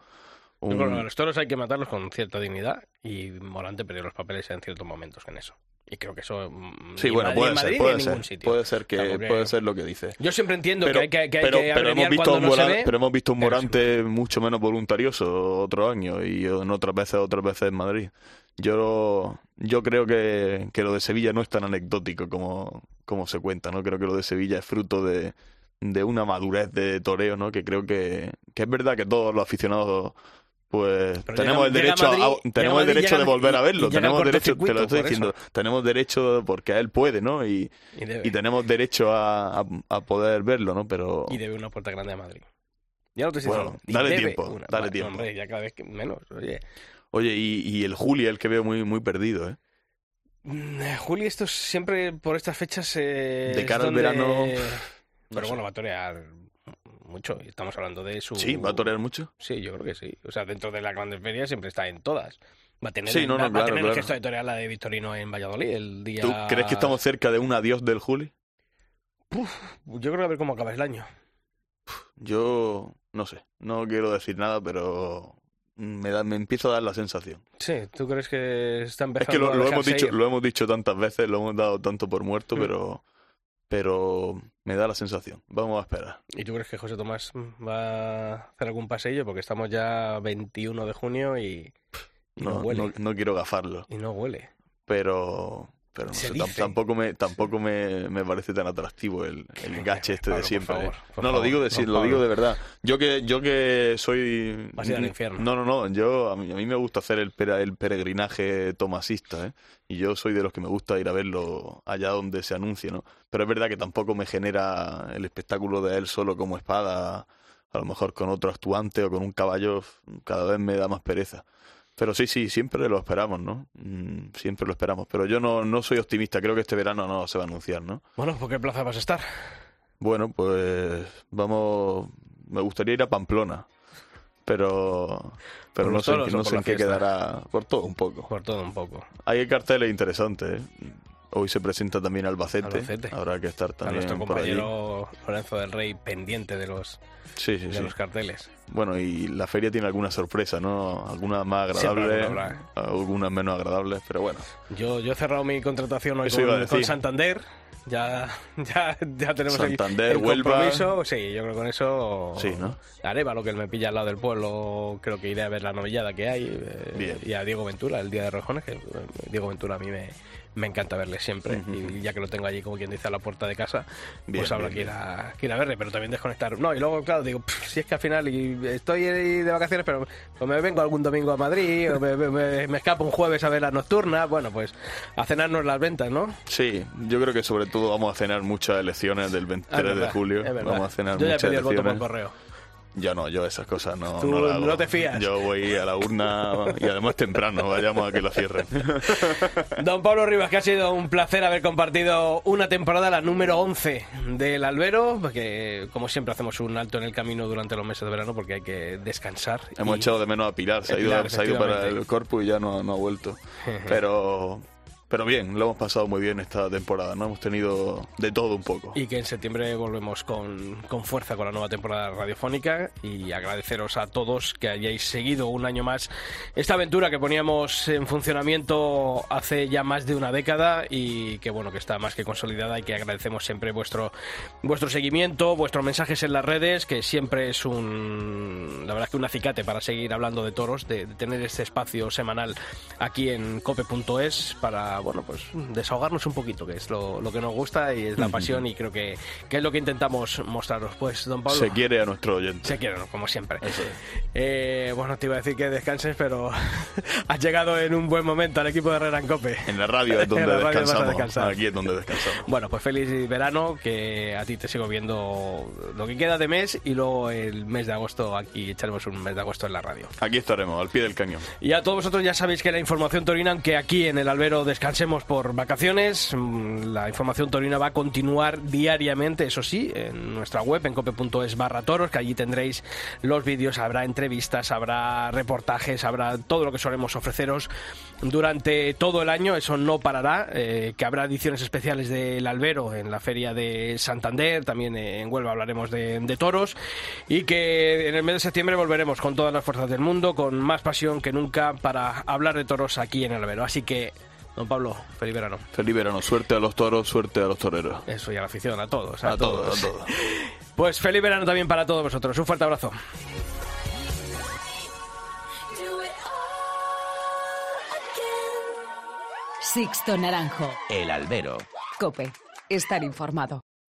Yo un... a los toros hay que matarlos con cierta dignidad y Morante perdió los papeles en ciertos momentos en eso. Y creo que eso. mm, Sí, bueno, en Madrid- puede ser, puede ser. sitio. Puede ser que, puede ser lo que dice. Yo siempre entiendo Pero, que hay que, que, hay pero, que pero hemos visto cuando un no ve. pero hemos visto un Morante mucho menos voluntarioso otro año y en otras veces otras veces en Madrid. Yo yo creo que, que lo de Sevilla no es tan anecdótico como, como se cuenta, ¿no? Creo que lo de Sevilla es fruto de, de una madurez de toreo, ¿no? Que creo que, que es verdad que todos los aficionados pues Pero tenemos llega- el derecho Madrid- a, tenemos el derecho de volver a verlo, tenemos derecho, te lo estoy diciendo, eso. tenemos derecho porque él puede, ¿no? Y, Y debe, y tenemos derecho a, a, a poder verlo, ¿no? Pero y debe una puerta grande a Madrid. Ya no te estoy Bueno, dale tiempo, una. dale tiempo. Hombre, ya cada vez que menos. Oye. Oye, y, y el Juli, el que veo muy, muy perdido, ¿eh? Mm, eh, Juli, esto es siempre por estas fechas. eh, De cara al donde- verano, no Pero sé. bueno, va a torear mucho. y Estamos hablando de su. Sí, va a torear mucho. Sí, yo creo que sí. O sea, dentro de las grandes ferias siempre está en todas. Va a tener, Sí, no, no, va, a claro, tener el claro. gesto de torear la de Victorino en Valladolid el día. ¿Tú crees que estamos cerca de un adiós del Juli? Yo creo que a ver cómo acaba el año. Yo no sé, no quiero decir nada, pero me, da, me empieza a dar la sensación. Sí, ¿tú crees que está Es empezando que lo, a lo hemos dicho, ir? lo hemos dicho tantas veces, lo hemos dado tanto por muerto, Mm. pero, pero me da la sensación. Vamos a esperar. ¿Y tú crees que José Tomás va a hacer algún paseillo? Porque estamos ya 21 de junio y, y no, No, huele. no, no quiero gafarlo, Y no huele. pero, pero no sé, tampoco me, tampoco me, me parece tan atractivo el, el gache este Pablo, de por siempre. favor, ¿eh? por no, lo digo de sí, lo Pablo. digo de verdad. Yo que, yo que soy Vas a ir al infierno. No, no, no. Yo a mí, a mí me gusta hacer el, el peregrinaje tomasista, ¿eh? Y yo soy de los que me gusta ir a verlo allá donde se anuncie, ¿no? Pero es verdad que tampoco me genera el espectáculo de él solo como espada, a lo mejor con otro actuante o con un caballo, cada vez me da más pereza. Pero sí, sí, siempre lo esperamos, ¿no? Mm, siempre lo esperamos. Pero yo no, no soy optimista, creo que este verano no se va a anunciar, ¿no? Bueno, ¿por qué plaza vas a estar? Bueno, pues vamos. Me gustaría ir a Pamplona, pero pero ¿Por no sé, no sé en qué fiesta? quedará por todo un poco. Por todo un poco. Hay carteles interesantes. ¿eh? Hoy se presenta también Albacete. Albacete. Habrá que estar A también nuestro por allí. compañero Lorenzo del Rey pendiente de los, Sí, sí, de sí. los carteles. Bueno, y la feria tiene alguna sorpresa, ¿no? Algunas más agradables, alguna algunas menos agradables, pero bueno. Yo, yo he cerrado mi contratación hoy a con, Santander. Ya, ya, ya tenemos el- Santander, el, Huelva. compromiso. Sí, yo creo que con eso. Sí, ¿no? Arevalo, que él me pilla al lado del pueblo, creo que iré a ver la novillada que hay. eh, Bien. Y a Diego Ventura, el día de Rojones, que eh, Diego Ventura a mí me, me encanta verle siempre. Y ya que lo tengo allí, como quien dice, a la puerta de casa, Bien, pues habrá que, ir a, que ir a verle, pero también desconectar. No, y luego, claro, digo, "Pff, si es que al final y estoy de vacaciones, pero me vengo algún domingo a Madrid, o me, me- me escapo un jueves a ver la nocturna, bueno, pues a cenarnos las ventas, ¿no? Sí, yo creo que sobre todo vamos a cenar muchas elecciones del 23 de julio. Vamos a cenar Yo ya muchas pedí el voto elecciones. por correo. Yo no, yo esas cosas no, Tú no hago. no te fías. Yo voy a la urna y además temprano, vayamos a que la cierren. Don Pablo Rivas, que ha sido un placer haber compartido una temporada, la número 11 del Albero, porque como siempre hacemos un alto en el camino durante los meses de verano porque hay que descansar. Hemos Y- echado de menos a Pilar, se ha ido, se ha ido para el corpus y ya no, no ha vuelto. Pero, pero bien, lo hemos pasado muy bien esta temporada, ¿no? Hemos tenido de todo un poco. Y que en septiembre volvemos con, con fuerza con la nueva temporada radiofónica y agradeceros a todos que hayáis seguido un año más esta aventura que poníamos en funcionamiento hace ya más de una década y que bueno que está más que consolidada y que agradecemos siempre vuestro vuestro seguimiento, vuestros mensajes en las redes, que siempre es un la verdad es que un acicate para seguir hablando de toros, de, de tener este espacio semanal aquí en cope.es para bueno pues desahogarnos un poquito, que es lo, lo que nos gusta y es la pasión y creo que, que es lo que intentamos mostraros. Pues, don Pablo. Se quiere a nuestro oyente. Se quiere, como siempre. Eh, bueno, te iba a decir que descanses, pero has llegado en un buen momento al equipo de Herrera en Cope. En la radio es donde radio descansamos. Aquí es donde descansamos. Bueno, pues feliz verano, que a ti te sigo viendo lo que queda de mes y luego el mes de agosto, aquí echaremos un mes de agosto en la radio. Aquí estaremos, al pie del cañón. Y a todos vosotros ya sabéis que la información torina, aunque aquí en el albero descansemos por vacaciones, mm, la información torina va a continuar diariamente, eso sí, en nuestra web, en cope.es barra toros, que allí tendréis los vídeos, habrá entrevistas, habrá reportajes, habrá todo lo que solemos ofreceros durante todo el año, eso no parará, eh, que habrá ediciones especiales del albero en la feria de Santander, también en Huelva hablaremos de, de toros, y que en el mes de septiembre volveremos con todas las fuerzas del mundo, con más pasión que nunca para hablar de toros aquí en el albero. Así que, don Pablo, feliz verano. Feliz verano, suerte a los toros, suerte a los toreros. Eso y a la afición, a todos. A todos, a todos. Pues feliz verano también para todos vosotros. Un fuerte abrazo. Sixto Naranjo. El albero. Cope. Estar informado.